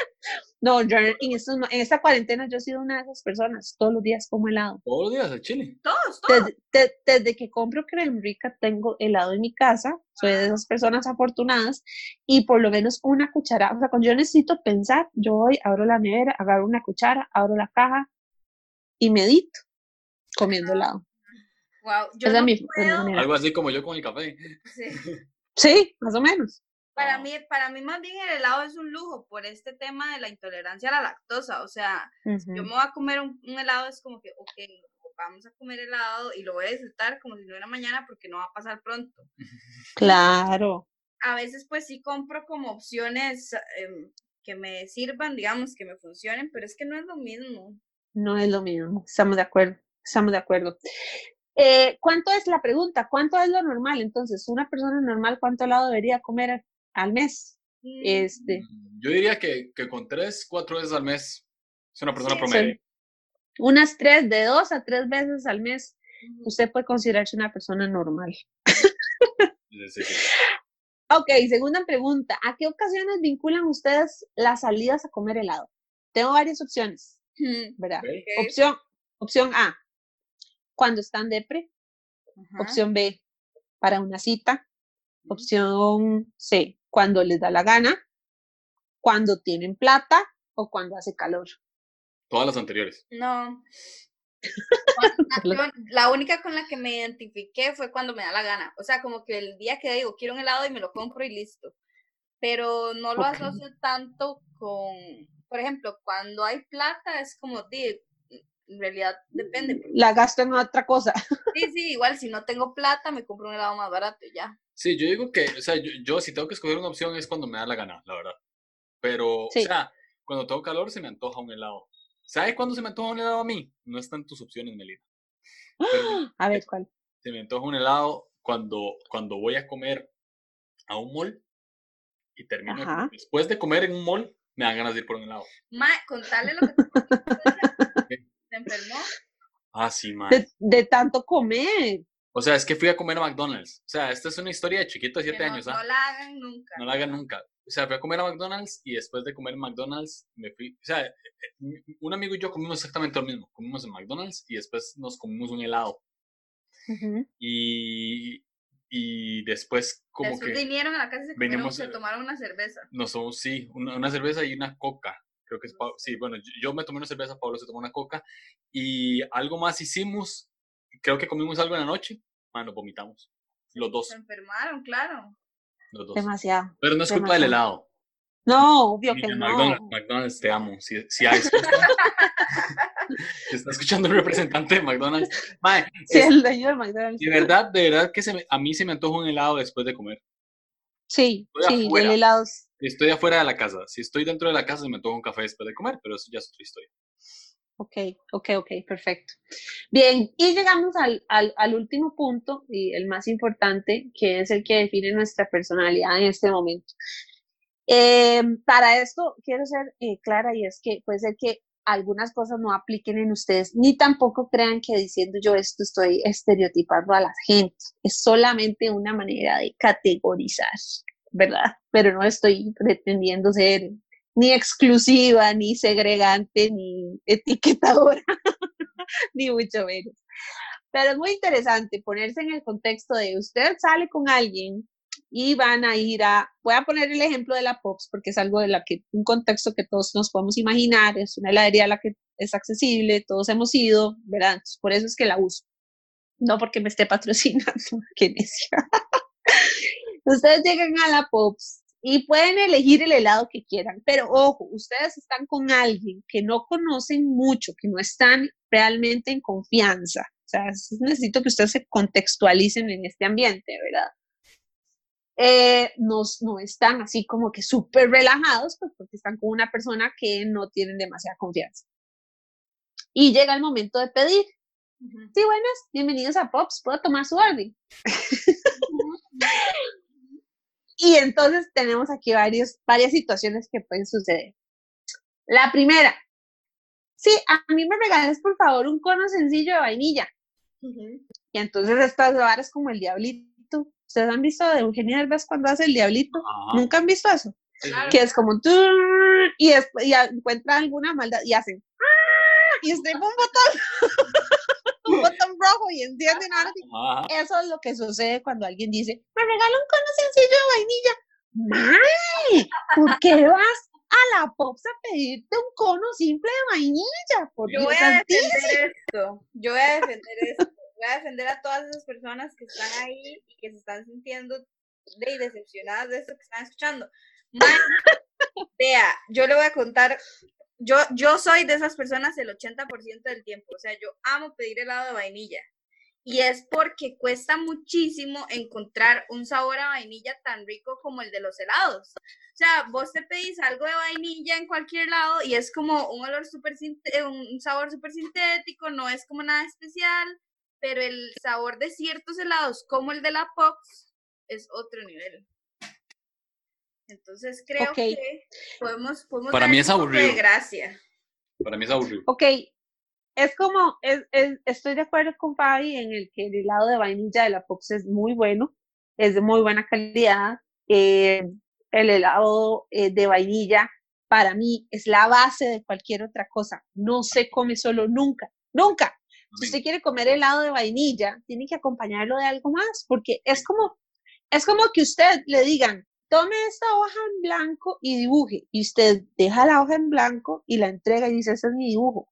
S2: No, yo en, en, esta cuarentena yo he sido una de esas personas. Todos los días como helado.
S1: Todos los días al chile.
S3: Todos, todos.
S2: Desde, desde, que compro crema rica tengo helado en mi casa. Soy de esas personas afortunadas. Y por lo menos una cuchara. O sea, cuando yo necesito pensar, yo voy, abro la nevera, agarro una cuchara, abro la caja y medito comiendo helado.
S3: Wow, yo no
S1: Algo así como yo con el café.
S2: Sí. sí, más o menos.
S3: Para mí, para mí más bien el helado es un lujo por este tema de la intolerancia a la lactosa. O sea, yo me voy a comer un, helado, es como que, ok, vamos a comer helado y lo voy a disfrutar como si no era mañana porque no va a pasar pronto.
S2: Claro.
S3: A veces pues sí compro como opciones em, que me sirvan, digamos, que me funcionen, pero es que no es lo mismo.
S2: No es lo mismo, estamos de acuerdo, estamos de acuerdo. Eh, ¿Cuánto es la pregunta? ¿Cuánto es lo normal? Entonces, una persona normal, ¿cuánto helado debería comer al mes. Este.
S1: Mm, yo diría que, que con tres, cuatro veces al mes es una persona promedio.
S2: Unas tres, de dos a tres veces al mes, usted puede considerarse una persona normal. ok, segunda pregunta. ¿A qué ocasiones vinculan ustedes las salidas a comer helado? Tengo varias opciones, ¿verdad? Opción, opción A, cuando están depre. Opción B, para una cita. Opción C, cuando les da la gana, cuando tienen plata o cuando hace calor.
S1: Todas las anteriores.
S3: No. la única con la que me identifiqué fue cuando me da la gana. O sea, como que el día que digo, quiero un helado y me lo compro y listo. Pero no lo asocio tanto con, por ejemplo, cuando hay plata es como, en realidad depende.
S2: La gasto en otra cosa.
S3: Sí, sí, igual si no tengo plata me compro un helado más barato y ya.
S1: Sí, yo digo que, o sea, yo, si tengo que escoger una opción es cuando me da la gana, la verdad. Pero, o sea, cuando tengo calor se me antoja un helado. ¿Sabes cuándo se me antoja un helado a mí? No están tus opciones, Melina.
S2: a ver, ¿cuál?
S1: Se me antoja un helado cuando, cuando voy a comer a un mall y termino. Después de comer en un mall, me dan ganas de ir por un helado.
S3: Ma, contale lo que ¿Se enfermó?
S1: Ah, sí, ma.
S2: de tanto comer.
S1: O sea, es que fui a comer a McDonald's. O sea, esta es una historia de chiquito de 7 años.
S3: ¿ah? No la hagan nunca.
S1: No la hagan nunca. O sea, fui a comer a McDonald's y después de comer en McDonald's me fui. O sea, eh, eh, un amigo y yo comimos exactamente lo mismo. Comimos en McDonald's y después nos comimos un helado. Y. Y después, como
S3: después
S1: que.
S3: vinieron a la casa y se, tomaron una cerveza.
S1: No somos, sí, una, cerveza y una coca. Creo que es. Sí, bueno, yo, me tomé una cerveza, Pablo se tomó una coca. Y algo más hicimos. Creo que comimos algo en la noche nos vomitamos. Los dos.
S3: Se enfermaron, claro.
S1: Los dos.
S2: Demasiado.
S1: Pero no es culpa del helado.
S2: No, obvio que no.
S1: McDonald's, te amo. Si, si hay, está escuchando el representante de McDonald's.
S2: sí, el dueño de McDonald's.
S1: De verdad, de verdad que se a mí se me antoja un helado después de comer.
S2: Sí, sí, el helado.
S1: Estoy afuera de la casa. Si estoy dentro de la casa, se me antoja un café después de comer, pero eso ya es otra historia.
S2: Ok, ok, ok, perfecto. Bien, y llegamos al, al, al, último punto y el más importante, que es el que define nuestra personalidad en este momento. Eh, para esto quiero ser eh, clara y es que puede ser que algunas cosas no apliquen en ustedes, ni tampoco crean que diciendo yo esto estoy estereotipando a la gente. Es solamente una manera de categorizar, ¿verdad? Pero no estoy pretendiendo ser ni exclusiva, ni segregante, ni etiquetadora, ni mucho menos. Pero es muy interesante ponerse en el contexto de usted sale con alguien y van a ir a, voy a poner el ejemplo de la POPS porque es algo de la que, un contexto que todos nos podemos imaginar, es una heladería a la que es accesible, todos hemos ido, ¿verdad? por eso es que la uso, no porque me esté patrocinando, qué necia. Ustedes llegan a la POPS y pueden elegir el helado que quieran, pero ojo, ustedes están con alguien que no conocen mucho, que no están realmente en confianza. O sea, necesito que ustedes se contextualicen en este ambiente, ¿verdad? eh, no, no, están así como que súper relajados, pues porque están con una persona que no tienen demasiada confianza. Y llega el momento de pedir. Sí, buenas, bienvenidos a Pops, ¿puedo tomar su orden? y entonces tenemos aquí varios, varias situaciones que pueden suceder. La primera, sí, a mí me regalas por favor un cono sencillo de vainilla. Y entonces estas varas como el diablito ¿Ustedes han visto de Eugenia Derbez cuando hace el diablito? ¿Nunca han visto eso? Que es como y, y encuentra alguna maldad y hacen y estripa un botón un botón rojo y encienden algo. Eso es lo que sucede cuando alguien dice, me regala un cono sencillo de vainilla. ¡May! ¿Por qué vas a la Pops a pedirte un cono simple de vainilla?
S3: Yo voy a defender esto. Yo voy a defender esto voy a defender a todas esas personas que están ahí y que se están sintiendo de decepcionadas de esto que están escuchando. vea, yo le voy a contar, yo, yo soy de esas personas el 80% del tiempo, o sea, yo amo pedir helado de vainilla. Y es porque cuesta muchísimo encontrar un sabor a vainilla tan rico como el de los helados. O sea, vos te pedís algo de vainilla en cualquier lado y es como un olor súper, un sabor súper sintético, no es como nada especial pero el sabor de ciertos helados, como el de la Pops, es otro nivel. Entonces creo que podemos, podemos
S1: Para mí es aburrido.
S3: De gracia.
S1: Para mí es aburrido.
S2: Ok, es como, es, estoy de acuerdo con Fabi en el que el helado de vainilla de la Pops es muy bueno, es de muy buena calidad. Eh, el helado eh, de vainilla para mí es la base de cualquier otra cosa. No se come solo nunca, nunca. Si usted quiere comer helado de vainilla, tiene que acompañarlo de algo más, porque es como, es como que usted le digan, tome esta hoja en blanco y dibuje, y usted deja la hoja en blanco y la entrega y dice, ese es mi dibujo.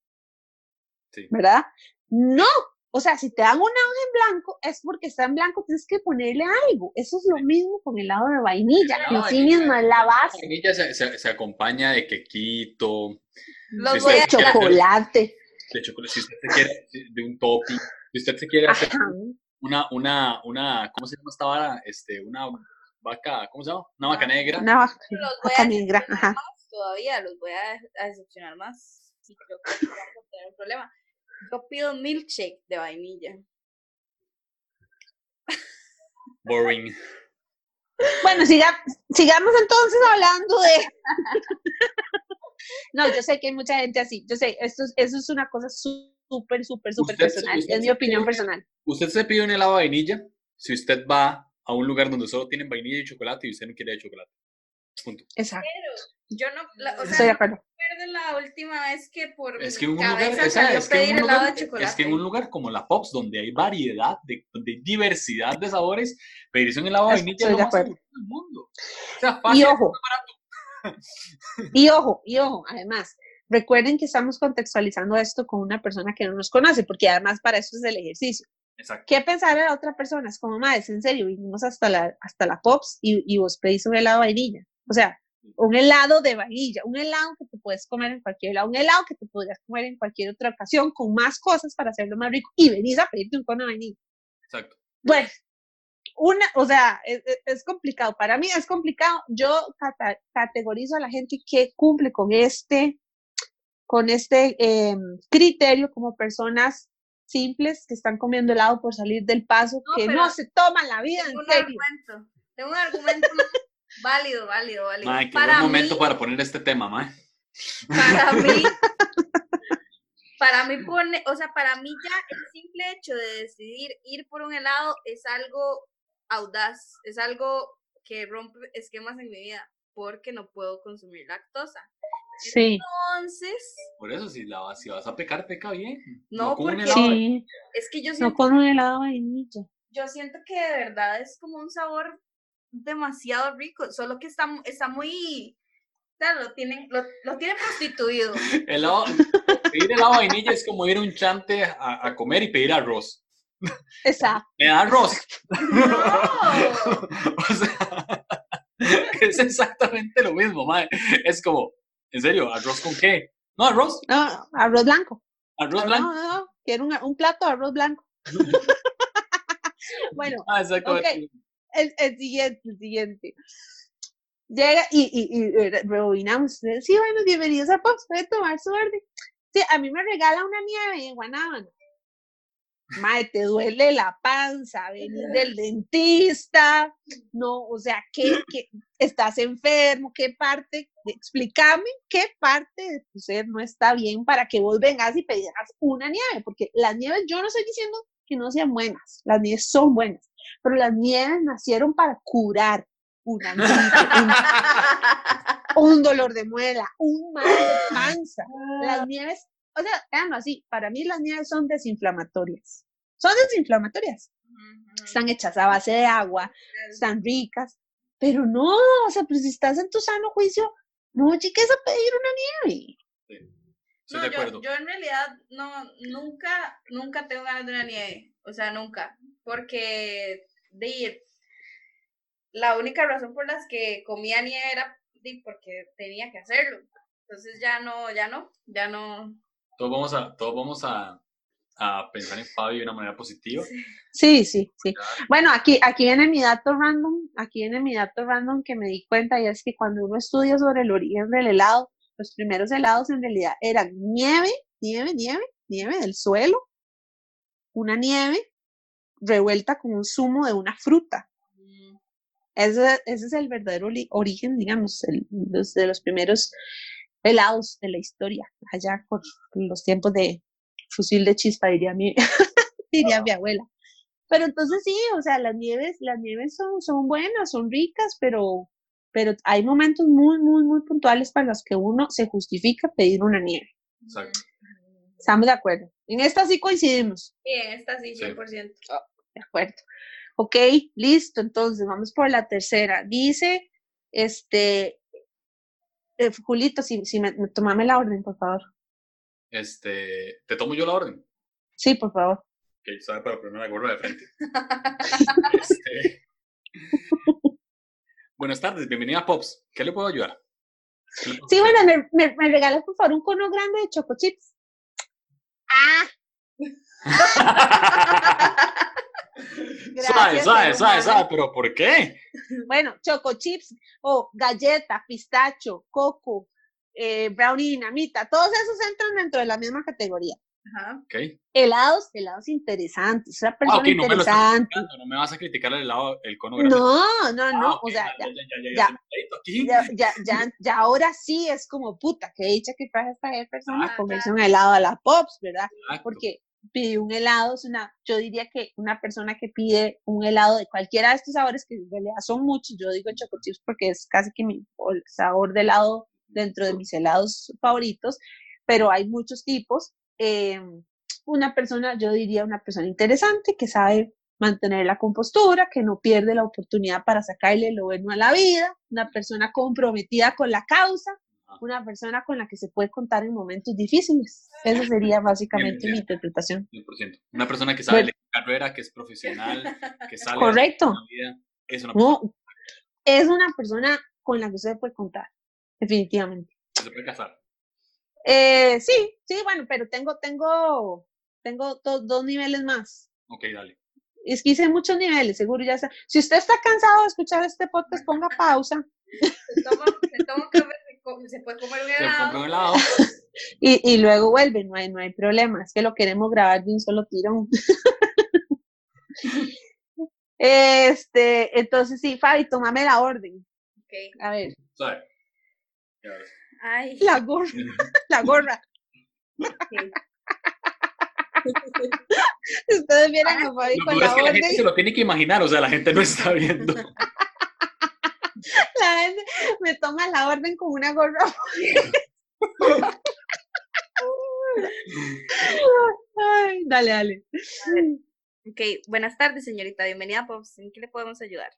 S2: ¿Verdad? No, o sea, si te dan una hoja en blanco, es porque está en blanco, tienes que ponerle algo. Eso es lo mismo con el helado de vainilla, no, sí mismo es la base.
S1: La vainilla se, se, acompaña de quequito,
S2: de chocolate
S1: de chocolate, si usted se quiere, de un topping, si usted se quiere hacer una, una, una, ¿cómo se llama esta vara? Este, una vaca, ¿cómo se llama? Una vaca negra.
S2: Una vaca, negra, ajá.
S3: todavía los voy a, decepcionar más y creo que vamos a tener un problema. Yo pido milkshake de vainilla.
S1: Boring.
S2: Bueno, siga, sigamos entonces hablando de no, yo sé que hay mucha gente así. Yo sé, esto, eso es una cosa súper, súper, súper personal. es mi opinión personal.
S1: ¿Usted se pide un helado de vainilla si usted va a un lugar donde solo tienen vainilla y chocolate y usted no quiere de chocolate? Punto.
S2: Exacto.
S3: yo no, o sea,
S2: Estoy de acuerdo.
S3: la última vez que por
S1: es que un lugar, es, que un lugar es que en un lugar como la Pops, donde hay variedad, de, de diversidad de sabores, pedirse un helado de vainilla es lo más del mundo. O sea, fácil,
S2: y ojo, y ojo, y ojo, además, recuerden que estamos contextualizando esto con una persona que no nos conoce, porque además para eso es el ejercicio.
S1: Exacto.
S2: ¿Qué pensar a la otra persona? Es como, madre, en serio, vinimos hasta la, hasta la Pops y, y vos pedís un helado de vainilla. O sea, un helado de vainilla, un helado que te puedes comer en cualquier lado, un helado que te podrías comer en cualquier otra ocasión con más cosas para hacerlo más rico y venís a pedirte un cono de vainilla.
S1: Exacto.
S2: Bueno, una, o sea, es, es, complicado. Para mí es complicado. Yo categorizo a la gente que cumple con este, con este eh, criterio como personas simples que están comiendo helado por salir del paso, que no se toman la vida en serio.
S3: Argumento, tengo un argumento válido, válido, válido.
S1: Mae, qué buen momento para poner este tema, mae.
S3: Para mí, para mí pone, o sea, para mí ya el simple hecho de decidir ir por un helado es algo audaz, es algo que rompe esquemas en mi vida porque no puedo consumir lactosa.
S2: Sí.
S3: Entonces.
S1: Por eso, si, la, si vas a pecar, peca bien.
S3: No, porque
S2: sí.
S3: es que yo siento.
S2: No con un helado vainilla.
S3: Yo siento que de verdad es como un sabor demasiado rico, solo que está, está muy. Claro, lo tienen, lo, lo tienen prostituido.
S1: helado, pedir helado vainilla es como ir a un chante a, a comer y pedir arroz.
S2: Exacto.
S1: Me da arroz.
S3: No.
S1: o sea, es exactamente lo mismo, mae. Es como, ¿en serio? ¿Arroz con qué? No, arroz.
S2: No, arroz blanco.
S1: Arroz blanco.
S2: No, no, no. Quiero un, un plato de arroz blanco. bueno,
S1: Ah, exacto.
S2: ok. el, el siguiente, el siguiente. Llega y, y, y eh, rebobinamos. Sí, bueno, bienvenidos a Pops, puede tomar su orden. Sí, a mí me regala una nieve en Guanábana. Mae, te duele la panza, venís del dentista, no, o sea, ¿qué, qué estás enfermo? ¿Qué parte? Explícame qué parte de tu ser no está bien para que vos vengas y pedirás una nieve, porque las nieves, yo no estoy diciendo que no sean buenas, las nieves son buenas, pero las nieves nacieron para curar una un, un dolor de muela, un mal de panza. Las nieves, o sea, veanlo así, para mí las nieves son desinflamatorias. Son desinflamatorias. Están hechas a base de agua, están ricas, pero no, o sea, pues si estás en tu sano juicio, no chiques a pedir una nieve.
S1: Estoy
S3: No,
S1: de
S3: yo,
S1: acuerdo.
S3: yo en realidad no, nunca, nunca tengo ganas de una nieve. O sea, nunca. Porque de ir, la única razón por las que comía nieve era de, porque tenía que hacerlo. Entonces ya no, ya no, ya no.
S1: Todos vamos a, todos vamos a, a pensar en Fabio de una manera positiva.
S2: Sí, sí, sí. Bueno, aquí, aquí viene mi dato random, aquí viene mi dato random que me di cuenta y es que cuando uno estudia sobre el origen del helado, los primeros helados en realidad eran nieve, nieve, nieve, nieve del suelo, una nieve revuelta con un zumo de una fruta.
S3: Mm,
S2: Ese, ese es el verdadero ori- origen, digamos, el- los, de los primeros helados de la historia, allá por los tiempos de fusil de chispa, diría mi, diría mi abuela. Pero entonces sí, o sea, las nieves, las nieves son, son buenas, son ricas, pero, pero hay momentos muy, muy, muy puntuales para los que uno se justifica pedir una nieve.
S1: Exacto.
S2: Estamos de acuerdo. En esta sí coincidimos.
S3: Sí, en esta sí,
S1: Sí.
S3: 100%.
S2: De acuerdo. Ok, listo. Entonces, vamos por la tercera. Dice, este, eh, Julito, si, si me, me- tomame la orden, por favor.
S1: Este, ¿te tomo yo la orden?
S2: Sí, por favor.
S1: Que sabe para la gorra de frente. Este, Buenas tardes, bienvenida a Pops. ¿Qué le puedo ayudar? ¿Qué le puedo
S2: Sí, bueno, me, me, me regalas, por favor, un cono grande de choco chips. Ah, gracias,
S1: suave, suave, suave, pero ¿por qué?
S2: Bueno, choco chips o galleta, pistacho, coco, eh, brownie dinamita, todos esos entran dentro de la misma categoría.
S3: Ajá.
S1: Ok.
S2: Helados, helados interesantes, una
S1: Ah,
S2: persona
S1: ok, no me lo no me vas a criticar el helado, el cono grande.
S2: No, no, no,
S1: Ah,
S2: o sea,
S1: ya,
S2: ya,
S1: ya, ya, ya,
S2: ya.
S1: ya, ya, aquí.
S2: ya, ya, ya, ya ahora sí es como puta, que dicha que traje esta persona a
S3: Ah,
S2: comerse un helado a la Pops, ¿verdad?
S1: Exacto.
S2: Porque pidió un helado, es una, yo diría que una persona que pide un helado de cualquiera de estos sabores, que en realidad son muchos, yo digo choco chips porque es casi que mi sabor de helado dentro de mis helados favoritos, pero hay muchos tipos. eh, una persona, yo diría una persona interesante que sabe mantener la compostura, que no pierde la oportunidad para sacarle lo bueno a la vida, una persona comprometida con la causa, una persona con la que se puede contar en momentos difíciles. Esa sería básicamente mi interpretación.
S1: 100%. Una persona que sabe
S2: Bueno.
S1: de carrera, que es profesional, que sale
S2: Correcto.
S1: la vida, es una persona.
S2: No, es una persona con la que usted puede contar. definitivamente.
S1: ¿Se puede casar?
S2: Eh, sí, sí, bueno, pero tengo, tengo, tengo dos niveles más.
S1: Ok, dale.
S2: Es que hice muchos niveles, seguro ya está. Si usted está cansado de escuchar este podcast, ponga pausa.
S3: Se toma, se toma se puede comer un helado. Un helado.
S2: Y, y, luego vuelve, no hay, no hay problema, es que lo queremos grabar de un solo tirón. este, entonces sí, Fabi, tómame la orden.
S3: Okay.
S2: A ver.
S1: Sorry.
S3: Ay.
S2: La gorra. la gorra. Ustedes vieran a Fabi con la
S1: es que La gente se lo tiene que imaginar, o sea, la gente no está viendo.
S2: La gente me toma la orden con una gorra. Ay, dale, dale.
S3: Ok, buenas tardes, señorita. Bienvenida a Pops. ¿En qué le podemos ayudar?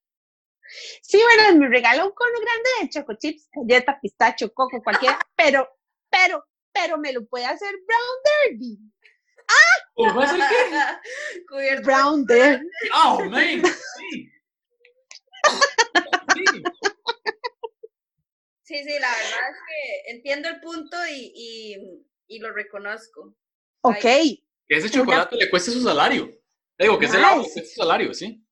S2: Sí, bueno, me regaló un cono grande de choco chips, galleta, pistacho, coco, cualquiera, pero, pero, pero me lo puede hacer Brown Derby.
S1: ¡Ah! ¿Lo puede hacer
S3: qué?
S2: Brown Derby.
S1: ¡Oh, man! Sí.
S3: Sí. sí, la verdad es que entiendo el punto y, y, y lo reconozco.
S2: Ok.
S1: Que ese chocolate le cueste su salario. Digo, que ese helado le cueste su salario, sí.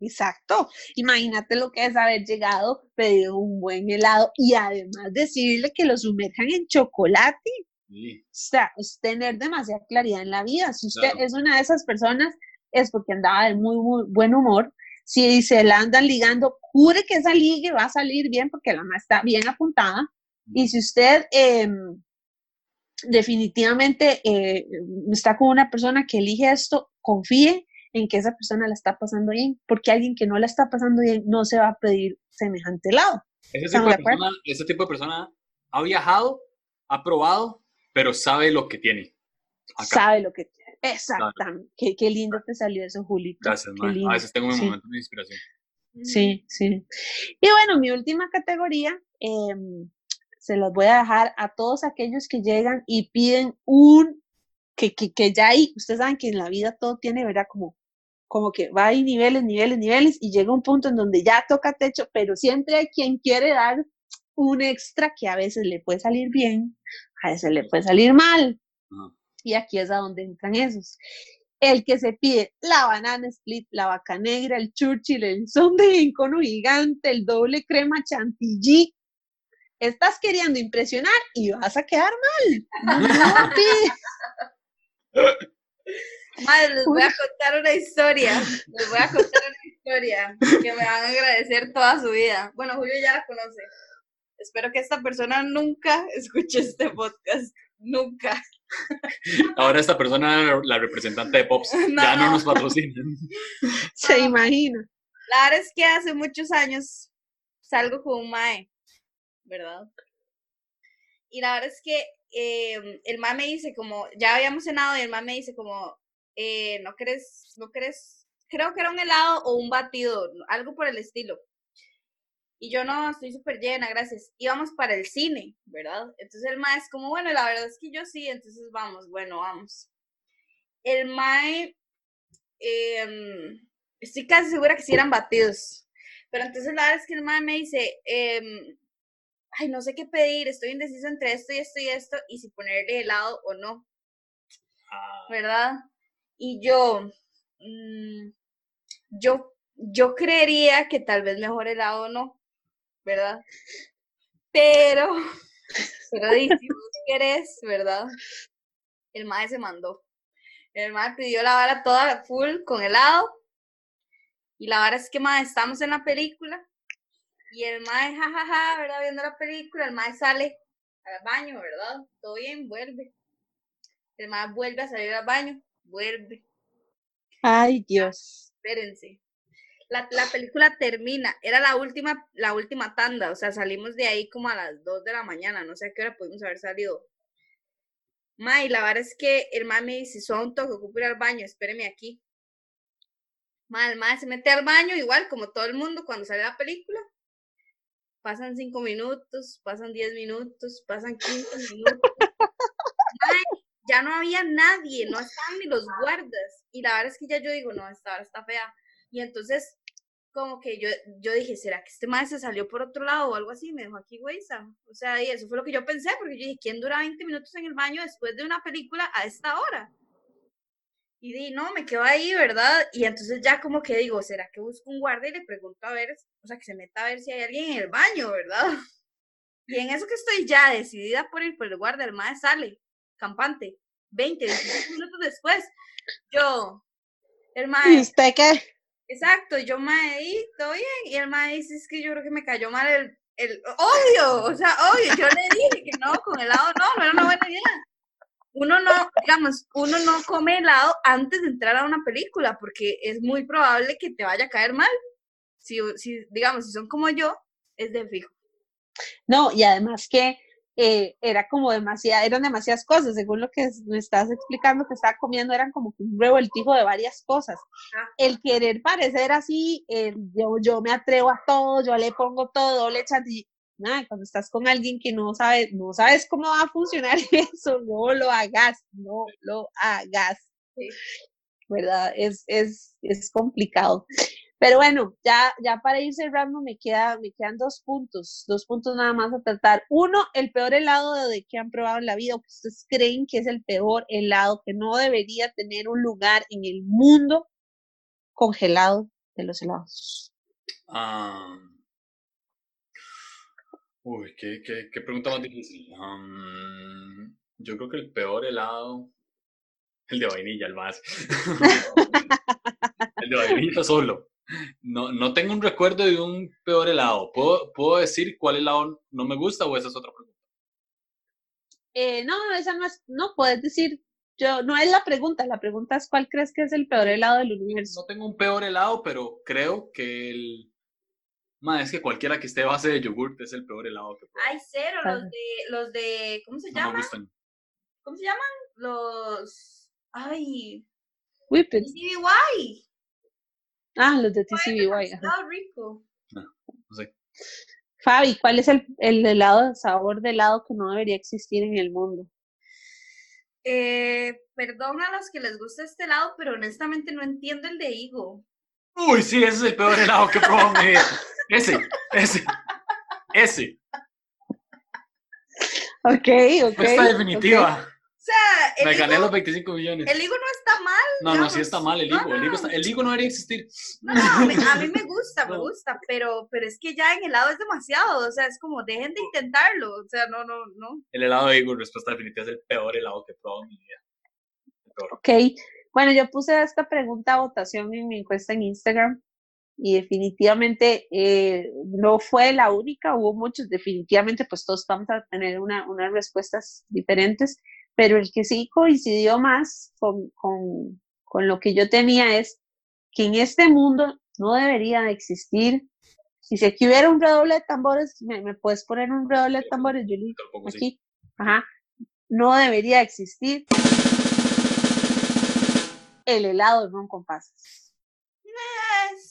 S2: Exacto. Imagínate lo que es haber llegado, pedido un buen helado y además decirle que lo sumerjan en chocolate. O sea, es tener demasiada claridad en la vida. Si usted es una de esas personas, es porque andaba de muy, muy buen humor. Si se la andan ligando, jure que esa ligue va a salir bien porque la más está bien apuntada. Y si usted em, definitivamente eh, está con una persona que elige esto, confíe en que esa persona la está pasando bien, porque alguien que no la está pasando bien no se va a pedir semejante lado.
S1: Ese tipo, de persona, ese tipo de persona ha viajado, ha probado, pero sabe lo que tiene.
S2: Sabe lo que tiene. Exactamente. Qué, qué, lindo te salió eso, Julito.
S1: Gracias, A veces tengo mi momento de inspiración.
S2: Sí, sí. Y bueno, mi última categoría, em, se los voy a dejar a todos aquellos que llegan y piden un, que, que, que ya hay, ustedes saben que en la vida todo tiene, ¿verdad? Como como que va ahí niveles, niveles, niveles y llega un punto en donde ya toca techo, pero siempre hay quien quiere dar un extra que a veces le puede salir bien, a veces le puede salir mal. Y aquí es a donde entran esos. El que se pide la banana split, la vaca negra, el churchill, el son de icono gigante, el doble crema chantilly. Estás queriendo impresionar y vas a quedar mal.
S3: Madre, les voy a contar una historia. Les voy a contar una historia que me van a agradecer toda su vida. Bueno, Julio ya la conoce. Espero que esta persona nunca escuche este podcast. Nunca.
S1: Ahora esta persona, la representante de Pops, ya no, nos patrocina.
S2: Se imagina.
S3: La verdad es que hace muchos años salgo con un mae, ¿verdad? Y la verdad es que eh, el mae me dice como, ya habíamos cenado y el mae me dice como, eh, ¿no crees, no crees? Creo que era un helado o un batido, algo por el estilo. Y yo no, estoy súper llena, gracias. Íbamos para el cine, ¿verdad? Entonces el mae es como, bueno, la verdad es que yo sí, entonces vamos, bueno, vamos. El mae, em, estoy casi segura que sí eran batidos. Pero entonces la verdad es que el mae me dice, em, ay, no sé qué pedir, estoy indeciso entre esto y esto y esto, y si ponerle helado o no. Ah. ¿Verdad? Y yo, mm, yo, yo creería que tal vez mejor helado no, ¿verdad? Pero, pero si querés, ¿verdad? El mae se mandó. El mae pidió la vara toda full con helado. Y la vara es que, mae, estamos en la película. Y el mae, jajaja, ¿verdad? Viendo la película, el mae sale al baño, ¿verdad? Todo bien, vuelve. El mae vuelve a salir al baño vuelve.
S2: Ay, Dios.
S3: Espérense. La, la, película termina, era la última, la última tanda, o sea, salimos de ahí como a las 2 de la mañana, no sé a qué hora pudimos haber salido. May, la verdad es que el mae me dice, son toque, ocupo ir al baño, espéreme aquí. May, el mae se mete al baño, igual como todo el mundo cuando sale la película. Pasan 5 minutos, pasan 10 minutos, pasan 15 minutos ya no había nadie, no estaban ni los guardas. Y la verdad es que ya yo digo, no, esta hora está fea. Y entonces, como que yo, yo dije, ¿será que este maestro se salió por otro lado o algo así? Me dejó aquí, güey, O sea, y eso fue lo que yo pensé, porque yo dije, ¿quién dura 20 minutos en el baño después de una película a esta hora? Y di, no, me quedo ahí, ¿verdad? Y entonces ya como que digo, ¿será que busco un guardia y le pregunto a ver, o sea, que se meta a ver si hay alguien en el baño, ¿verdad? Y en eso que estoy ya decidida por ir por el guardia, el maestro sale, campante, 20, 25 minutos después, yo, el maestro.
S2: ¿Y usted qué?
S3: Exacto, yo ahí, todo bien, y el maestro dice, es que yo creo que me cayó mal el, el, obvio, o sea, obvio, yo le dije que no, con helado no, no era una buena idea uno no, digamos, uno no come helado antes de entrar a una película porque es muy probable que te vaya a caer mal. Si, si digamos, si son como yo, es de fijo.
S2: No, y además que eh, era como demasiada, eran demasiadas cosas, según lo que me estás explicando que estaba comiendo, eran como un revoltijo de varias cosas. El querer parecer así, yo, yo me atrevo a todo, yo le pongo todo, le chantilly, nada, cuando estás con alguien que no sabe, no sabes cómo va a funcionar eso, no lo hagas, no lo hagas. ¿Verdad? Es, es, es complicado. Pero bueno, ya, ya para ir cerrando me, queda, me quedan dos puntos, dos puntos nada más a tratar. Uno, el peor helado de que han probado en la vida que ustedes creen que es el peor helado, que no debería tener un lugar en el mundo congelado de los helados.
S1: Ah, Uy, qué, qué, pregunta más difícil. yo creo que el peor helado, el de vainilla, el más. el de vainilla solo. No, no tengo un recuerdo de un peor helado. ¿Puedo, ¿Puedo decir cuál helado no me gusta o esa es otra pregunta?
S2: Eh, no, esa no es, no puedes decir, yo, no es la pregunta, la pregunta es cuál crees que es el peor helado del universo.
S1: No tengo un peor helado, pero creo que el, es que cualquiera que esté base de yogurt es el peor helado que
S3: puedo. Ay, cero, los de, los de, ¿cómo se llaman? ¿Cómo se llaman? Los, ay.
S2: Whipped. Ah, los de TCBY.
S3: Está rico.
S1: No, no sé.
S2: Fabi, ¿cuál es el, el helado, el sabor de helado que no debería existir en el mundo?
S3: Eh, perdón a los que les gusta este helado, pero honestamente no entiendo el de higo.
S1: Uy, sí, ese es el peor helado que mi vida. Ese, ese, ese.
S2: Ok, ok.
S1: Esta definitiva.
S3: O sea,
S1: el Me gané los 25 millones.
S3: El higo no está mal.
S1: No, no, sí está mal el higo. el, higo el, higo no debería existir.
S3: No, no, a mí, me gusta, me gusta, pero, pero es que ya en helado es demasiado. O sea, es como, dejen de intentarlo. O sea, no, no, no.
S1: El helado de higo, respuesta definitiva, es el peor helado que he probado en mi vida.
S2: Ok. Bueno, yo puse esta pregunta a votación en mi encuesta en Instagram y definitivamente eh, no fue la única, hubo muchos, definitivamente pues todos vamos a tener una, unas respuestas diferentes, pero el que sí coincidió más con, con, con, lo que yo tenía es que en este mundo no debería existir, si se hubiera un redoble de tambores, ¿me, puedes poner un redoble de tambores, Julie? Aquí, ajá, no debería existir. El helado de ron con pasas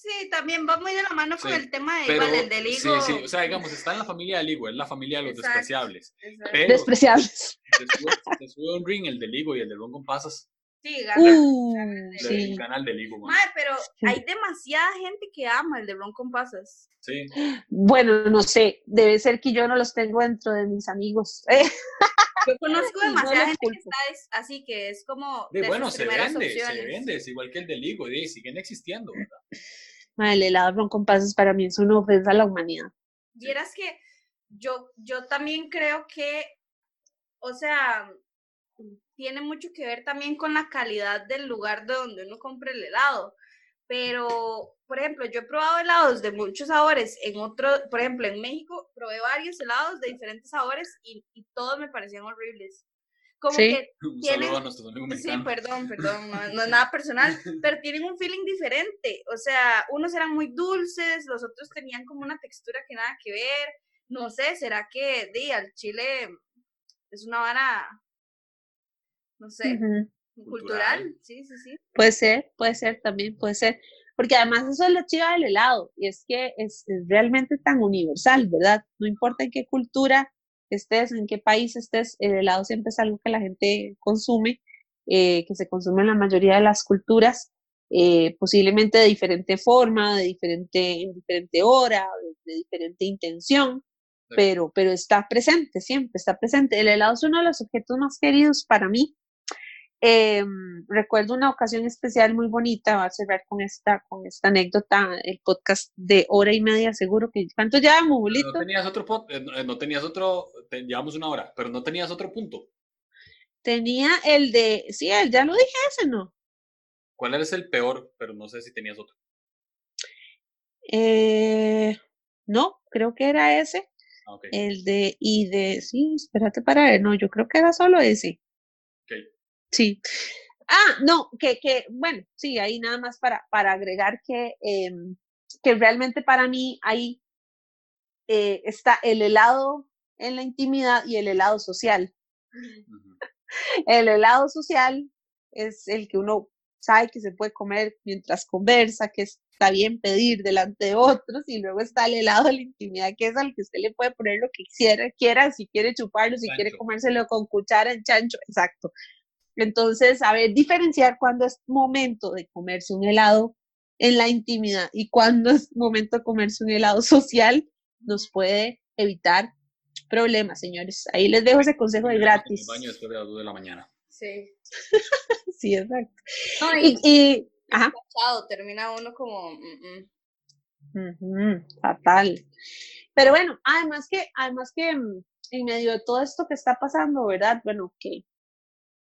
S3: sí, también va muy de la mano con el tema de igual, el del higo.
S1: Sí, sí, o sea, digamos, está en la familia del higo, es la familia de los despreciables.
S2: despreciables.
S1: Se sube un ring el del higo y el del ron con pasas.
S3: Sí, gana. Uh,
S1: el canal del higo.
S3: Madre, pero hay demasiada gente que ama el de ron con pasas.
S1: Sí.
S2: Bueno, no sé, debe ser que yo no los tengo dentro de mis amigos.
S3: Yo conozco demasiada gente que está así, que es como.
S1: De, bueno, se vende, se vende, es igual que el del higo, siguen existiendo, ¿verdad?
S2: El helado con pasas para mí es una ofensa a la humanidad.
S3: Vieras que yo, yo también creo que, o sea, tiene mucho que ver también con la calidad del lugar de donde uno compra el helado. Pero, por ejemplo, yo he probado helados de muchos sabores en otro, por ejemplo, en México probé varios helados de diferentes sabores y todos me parecían horribles como que tienen, sí, perdón, perdón, no, es nada personal, pero tienen un feeling diferente, o sea, unos eran muy dulces, los otros tenían como una textura que nada que ver, no sé, será que di, al chile es una vara, no sé, cultural. sí, sí, sí.
S2: Puede ser, puede ser también, puede ser, porque además eso es lo chido del helado, y es que es, es realmente tan universal, ¿verdad? No importa en qué cultura estés, en qué país estés, el helado siempre es algo que la gente consume, eh, que se consume en la mayoría de las culturas. eh, posiblemente de diferente forma, de diferente, en diferente hora, de, diferente intención, pero, pero está presente, siempre está presente. El helado es uno de los objetos más queridos para mí. Em, recuerdo una ocasión especial muy bonita, va a cerrar con esta, con esta anécdota, el podcast de hora y media, seguro que, ¿cuánto llevamos, Julito?
S1: No tenías otro, eh, eh, no tenías otro, llevamos una hora, pero no tenías otro punto.
S2: Tenía el de, sí, ya lo dije ese, ¿no?
S1: ¿Cuál eres el peor? Pero no sé si tenías otro.
S2: Eh, no, creo que era ese. Ah, el de, y de, sí, espérate para ver, no, yo creo que era solo ese. Sí. Ah, no, que, que, bueno, sí, ahí nada más para, para agregar que, em, que realmente para mí ahí eh, está el helado en la intimidad y el helado social. el helado social es el que uno sabe que se puede comer mientras conversa, que está bien pedir delante de otros, y luego está el helado de la intimidad, que es al que usted le puede poner lo que quiera, quiera si quiere chuparlo, si quiere comérselo con cuchara en chancho, exacto. Entonces, saber diferenciar cuándo es momento de comerse un helado en la intimidad y cuándo es momento de comerse un helado social nos puede evitar problemas, señores. Ahí les dejo ese consejo de gratis.
S1: baño después de las 2 de la mañana.
S3: Sí.
S2: sí, exacto. y, y,
S3: ajá. termina uno como...
S2: Mm, fatal. Pero bueno, además que, además que mm, en medio de todo esto que está pasando, ¿verdad? Bueno, que,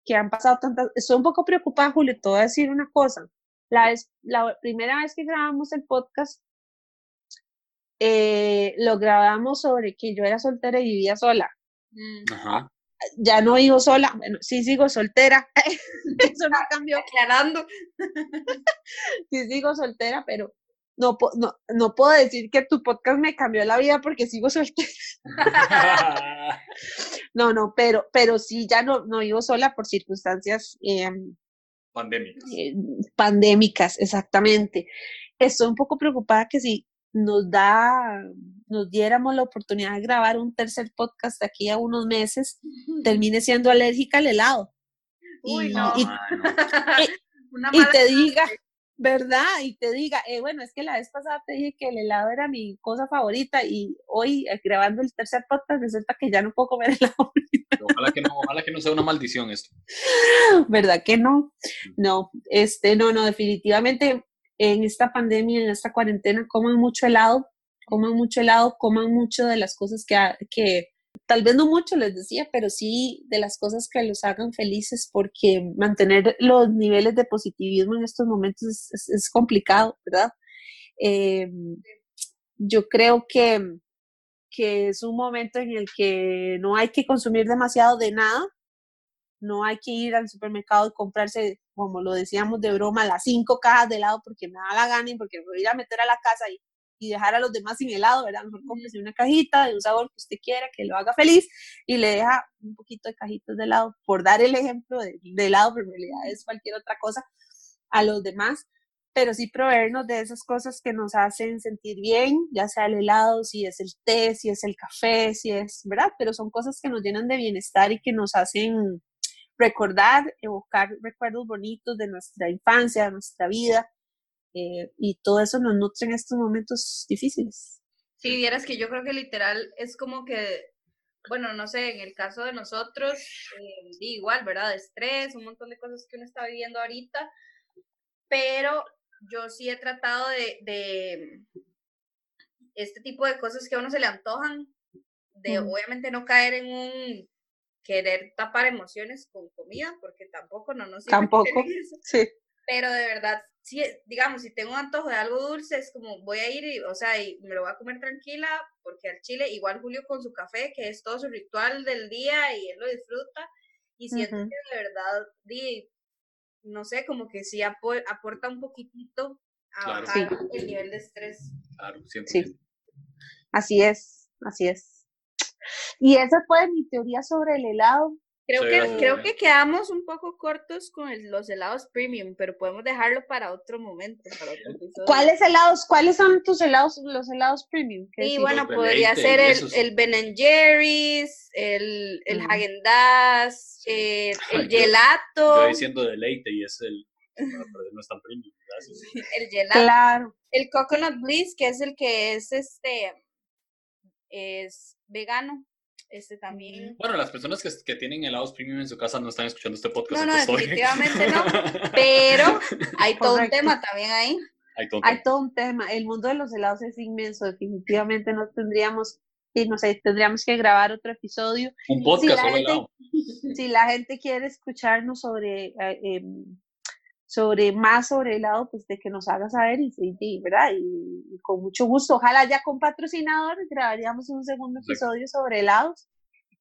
S2: que han pasado tantas... Estoy un poco preocupada, Julio, te voy a decir una cosa. La, vez, la primera vez que grabamos el podcast, eh, lo grabamos sobre que yo era soltera y vivía sola. Ajá ya no vivo sola, bueno, sí sigo soltera, eso no cambió.
S3: Aclarando.
S2: sí sigo soltera, pero no, no, no puedo decir que tu podcast me cambió la vida porque sigo soltera. no, no, pero, pero sí, ya no, no vivo sola por circunstancias em,
S1: pandémicas. Eh,
S2: pandémicas, exactamente. Estoy un poco preocupada que si nos da, nos diéramos la oportunidad de grabar un tercer podcast de aquí a unos meses, termine siendo alérgica al helado.
S3: Uy, y, no. Y,
S2: te diga, ¿verdad? Y te diga, eh, bueno, es que la vez pasada te dije que el helado era mi cosa favorita y hoy eh, grabando el tercer podcast resulta que ya no puedo comer helado.
S1: Ojalá que no, ojalá que no sea una maldición esto.
S2: ¿Verdad que no? No, este, no, no, definitivamente en esta pandemia, en esta cuarentena, coman mucho helado, coman mucho helado, coman mucho de las cosas que, que tal vez no mucho les decía, pero sí de las cosas que los hagan felices, porque mantener los niveles de positivismo en estos momentos es, complicado, ¿verdad? Eh, yo creo que, que es un momento en el que no hay que consumir demasiado de nada, no hay que ir al supermercado y comprarse, como lo decíamos de broma, las cinco cajas de helado porque me da la gana y porque voy a ir a meter a la casa y, y dejar a los demás sin helado, ¿verdad? Mejor cómprese una cajita de un sabor que usted quiera, que lo haga feliz y le deja un poquito de cajitos de helado, por dar el ejemplo de, de helado, pero en realidad es cualquier otra cosa, a los demás pero sí proveernos de esas cosas que nos hacen sentir bien, ya sea el helado, si es el té, si es el café, si es, ¿verdad? Pero son cosas que nos llenan de bienestar y que nos hacen recordar, evocar recuerdos bonitos de nuestra infancia, de nuestra vida, eh, y todo eso nos nutre en estos momentos difíciles.
S3: Sí, vieras que yo creo que literal es como que, bueno, no sé, en el caso de nosotros, eh, igual, ¿verdad? Estrés, un montón de cosas que uno está viviendo ahorita, pero yo sí he tratado de, de este tipo de cosas que a uno se le antojan, de obviamente no caer en un querer tapar emociones con comida, porque tampoco no nos
S2: Tampoco, sí.
S3: Pero de verdad, sí, digamos, si tengo un antojo de algo dulce, es como voy a ir, y, o sea, y me lo voy a comer tranquila, porque al chile, igual Julio con su café, que es todo su ritual del día y él lo disfruta, y siento que de verdad, no sé, como que sí aporta un poquitito a bajar el nivel de estrés.
S1: Claro, Sí.
S2: Así es, así es. Y esa fue mi teoría sobre el helado.
S3: Creo, que, creo que quedamos un poco cortos con los helados premium, pero podemos dejarlo para otro momento.
S2: ¿Cuáles helados? ¿Cuáles son tus helados, los helados premium?
S3: Y bueno, podría ser el, el, Ben Jerry's, el, el mm. Dazs, eh, el gelato.
S1: Yo diciendo deleite y es el pero no es tan premium, gracias.
S3: El gelato.
S2: Claro.
S3: El Coconut Bliss, que es el que es este, es vegano. Este también.
S1: Bueno, las personas que, que, tienen helados premium en su casa no están escuchando este podcast.
S3: No, no, definitivamente no. Pero hay todo un tema también ahí.
S1: Hay todo,
S2: hay todo un tema. El mundo de los helados es inmenso. Definitivamente no tendríamos, y no sé, tendríamos que grabar otro episodio.
S1: Un podcast
S2: si
S1: sobre helado.
S2: Si la gente quiere escucharnos sobre eh, em, sobre más sobre helado, pues de que nos haga saber y, y ¿verdad? Y, con mucho gusto. Ojalá ya con patrocinadores grabaríamos un segundo episodio sobre helados.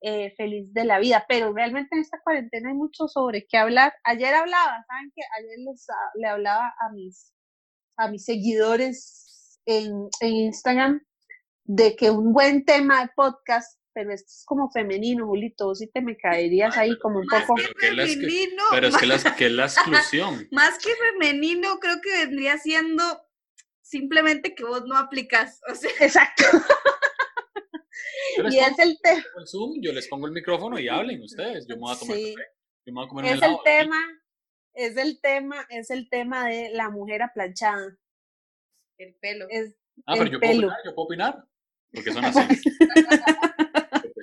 S2: Eh, feliz de la vida, pero realmente en esta cuarentena hay mucho sobre qué hablar. Ayer hablaba, ¿saben qué? Ayer les, le hablaba a mis, a mis seguidores en, en Instagram de que un buen tema de podcast pero esto es como femenino, Julito, vos sí te me caerías ahí como un poco...
S3: Pero, que femenino,
S1: pero es que la, que la exclusión.
S3: más que femenino, creo que vendría siendo simplemente que vos no aplicas. O sea.
S2: Exacto. y es el tema.
S1: Zoom, yo les pongo el micrófono y hablen ustedes. Yo me voy a tomar
S2: sí.
S1: café. Yo me voy a comer
S2: es el tema, es el tema, es el tema de la mujer aplanchada.
S3: El pelo.
S2: Es
S1: ah, pero yo
S2: pelo.
S1: puedo opinar, yo puedo opinar. Porque son así.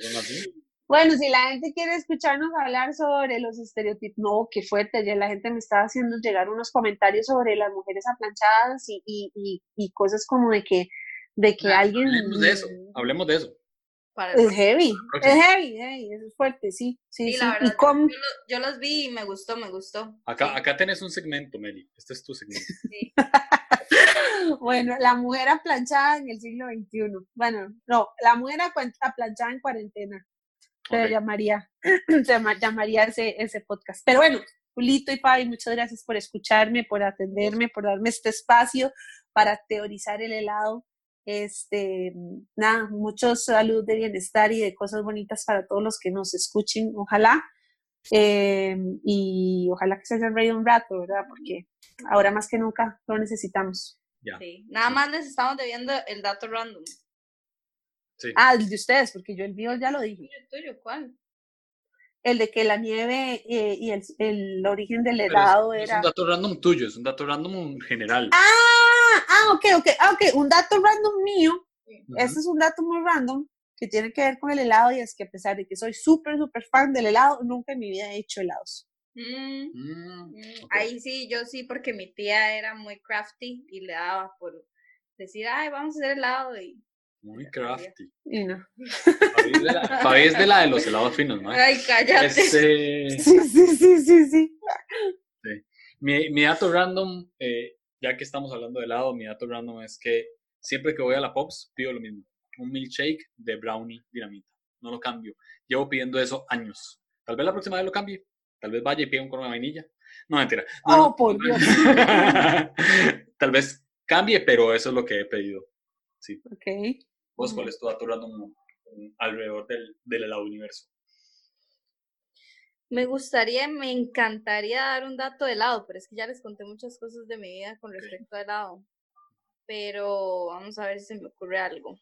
S1: Porque son así.
S2: Bueno, si la gente quiere escucharnos hablar sobre los estereotipos, no, qué fuerte, ayer la gente me estaba haciendo llegar unos comentarios sobre las mujeres aplanchadas y, y, y, y cosas como de que, de que
S1: Ah,
S2: alguien...
S1: Hablemos de eso, hablemos de eso.
S3: Para
S2: Es heavy, es heavy, heavy, es fuerte, sí, sí,
S3: Sí,
S2: sí.
S3: la
S2: y
S3: verdad,
S2: cómo-
S3: yo, lo- yo los vi y me gustó, me gustó.
S1: Acá,
S3: Sí,
S1: acá tenés un segmento, Meli. Este es tu segmento.
S3: sí.
S2: Bueno, la mujer aplanchada en el siglo XXI. Bueno, no, la mujer aplan- aplanchada en cuarentena. Se
S1: Ok.
S2: llamaría, se llama- llamaría ese, ese podcast. Pero bueno, Julito y Fabi, muchas gracias por escucharme, por atenderme, por darme este espacio para teorizar el helado. Este, nada, mucho salud de bienestar y de cosas bonitas para todos los que nos escuchen, ojalá. Eh, y ojalá que se hayan reído un rato, ¿verdad? Porque ahora más que nunca lo necesitamos.
S1: Ya.
S3: Sí. Nada más les estamos debiendo el dato random.
S1: Sí.
S2: Ah, el de ustedes, porque yo el mío ya lo dije.
S3: ¿El tuyo cuál?
S2: El de que la nieve eh, y el, el origen del
S1: es-
S2: helado
S1: es,
S2: era.
S1: un dato random tuyo, es un dato random general.
S2: Ah, ah, ok, ok, ah, ok. Un dato random mío.
S1: Ujú.
S2: Este es un dato muy random que tiene que ver con el helado y es que a pesar de que soy súper, súper fan del helado, nunca en mi vida he hecho helados.
S3: Mm,
S1: Mm,
S3: mm. Ahí sí, yo sí, porque mi tía era muy crafty y le daba por decir, ay, vamos a hacer helado. Y...
S1: Muy crafty.
S2: Y no.
S1: Fabi es de la, Fabi es de, la de los helados finos, ¿no?
S3: Ay, cállate.
S1: Este,
S2: Sí, sí, sí, sí, sí.
S1: mi, mi dato random, eh, ya que estamos hablando de helado, mi dato random es que siempre que voy a la Pops pido lo mismo. Un milkshake de brownie dinamita. No lo cambio. Llevo pidiendo eso años. Tal vez la próxima vez lo cambie. Tal vez vaya y pida un cono de vainilla. No, mentira. No,
S2: Oh, por Dios.
S1: Tal vez cambie, pero eso es lo que he pedido.
S2: Ok.
S1: ¿Vos cuál es tu dato random alrededor del, del helado universo?
S3: Me gustaría, me encantaría dar un dato de helado, pero es que ya les conté muchas cosas de mi vida con respecto a helado. Pero vamos a ver si se me ocurre algo.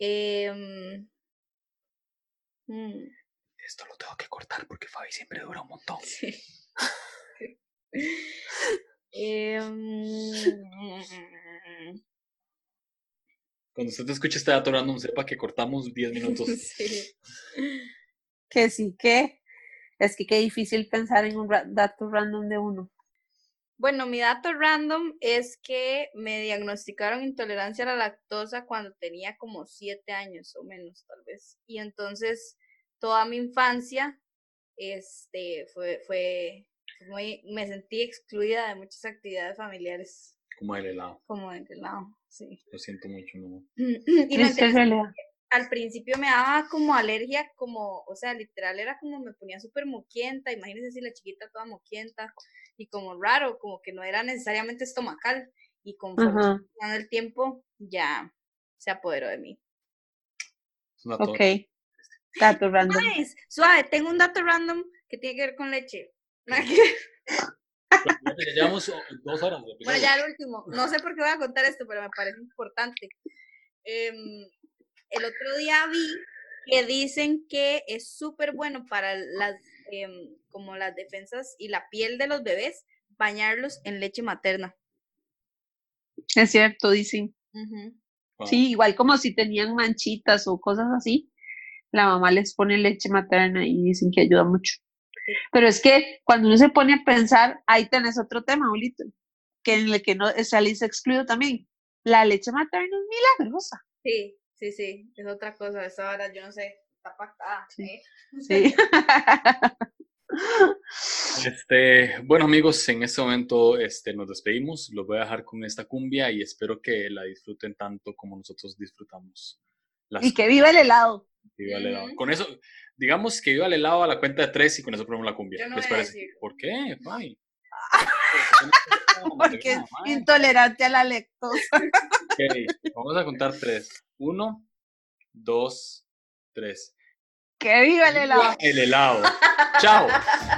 S3: Mm,
S1: Esto lo tengo que cortar porque Fabi siempre dura un montón.
S3: sí. Em,
S1: Cuando usted escuche este dato random, sepa que cortamos 10 minutos.
S3: sí.
S2: Que sí, que es que qué difícil pensar en un ra- dato random de uno.
S3: Bueno, mi dato random es que me diagnosticaron intolerancia a la lactosa cuando tenía como siete años o menos, tal vez. Y entonces toda mi infancia, este, fue, fue, fue muy, me sentí excluida de muchas actividades familiares,
S1: Como el helado.
S3: como de lado, sí.
S1: Lo siento mucho, no.
S3: Y
S2: realidad.
S3: al principio me daba como alergia, como, o sea, literal era como me ponía súper moquienta, imagínense si la chiquita toda moquienta y como raro, como que no era necesariamente estomacal y conforme pasando el tiempo ya se apoderó de mí.
S2: Ok. Dato random.
S3: Suave, tengo un dato random que tiene que ver con leche.
S1: Llevamos oh, dos horas. de
S3: Bueno, ya el último. No sé por qué voy a contar esto, pero me parece importante. Em, el otro día vi que dicen que es súper bueno para las, em, como las defensas y la piel de los bebés, bañarlos en leche materna.
S2: Es cierto, dicen. Sí, igual como si tenían manchitas o cosas así, la mamá les pone leche materna y dicen que ayuda mucho. Pero es que cuando uno se pone a pensar, ahí tenés otro tema, Bolito, que en el que no salís excluido también. La leche materna es milagrosa.
S3: Sí, sí, sí, es otra cosa. Esa hora yo no sé, está pactada. Sí. ¿eh?
S2: sí.
S1: Este, bueno amigos, en este momento este, nos despedimos. Los voy a dejar con esta cumbia y espero que la disfruten tanto como nosotros disfrutamos.
S2: y que viva el helado.
S1: Con eso, digamos que viva el helado a la cuenta de tres y con eso ponemos la cumbia. ¿Les parece? ¿Por qué?
S2: Porque es intolerante a la lactosa.
S1: vamos a contar tres. Uno, dos, tres.
S2: ¡Que viva el helado!
S1: El helado. Chao.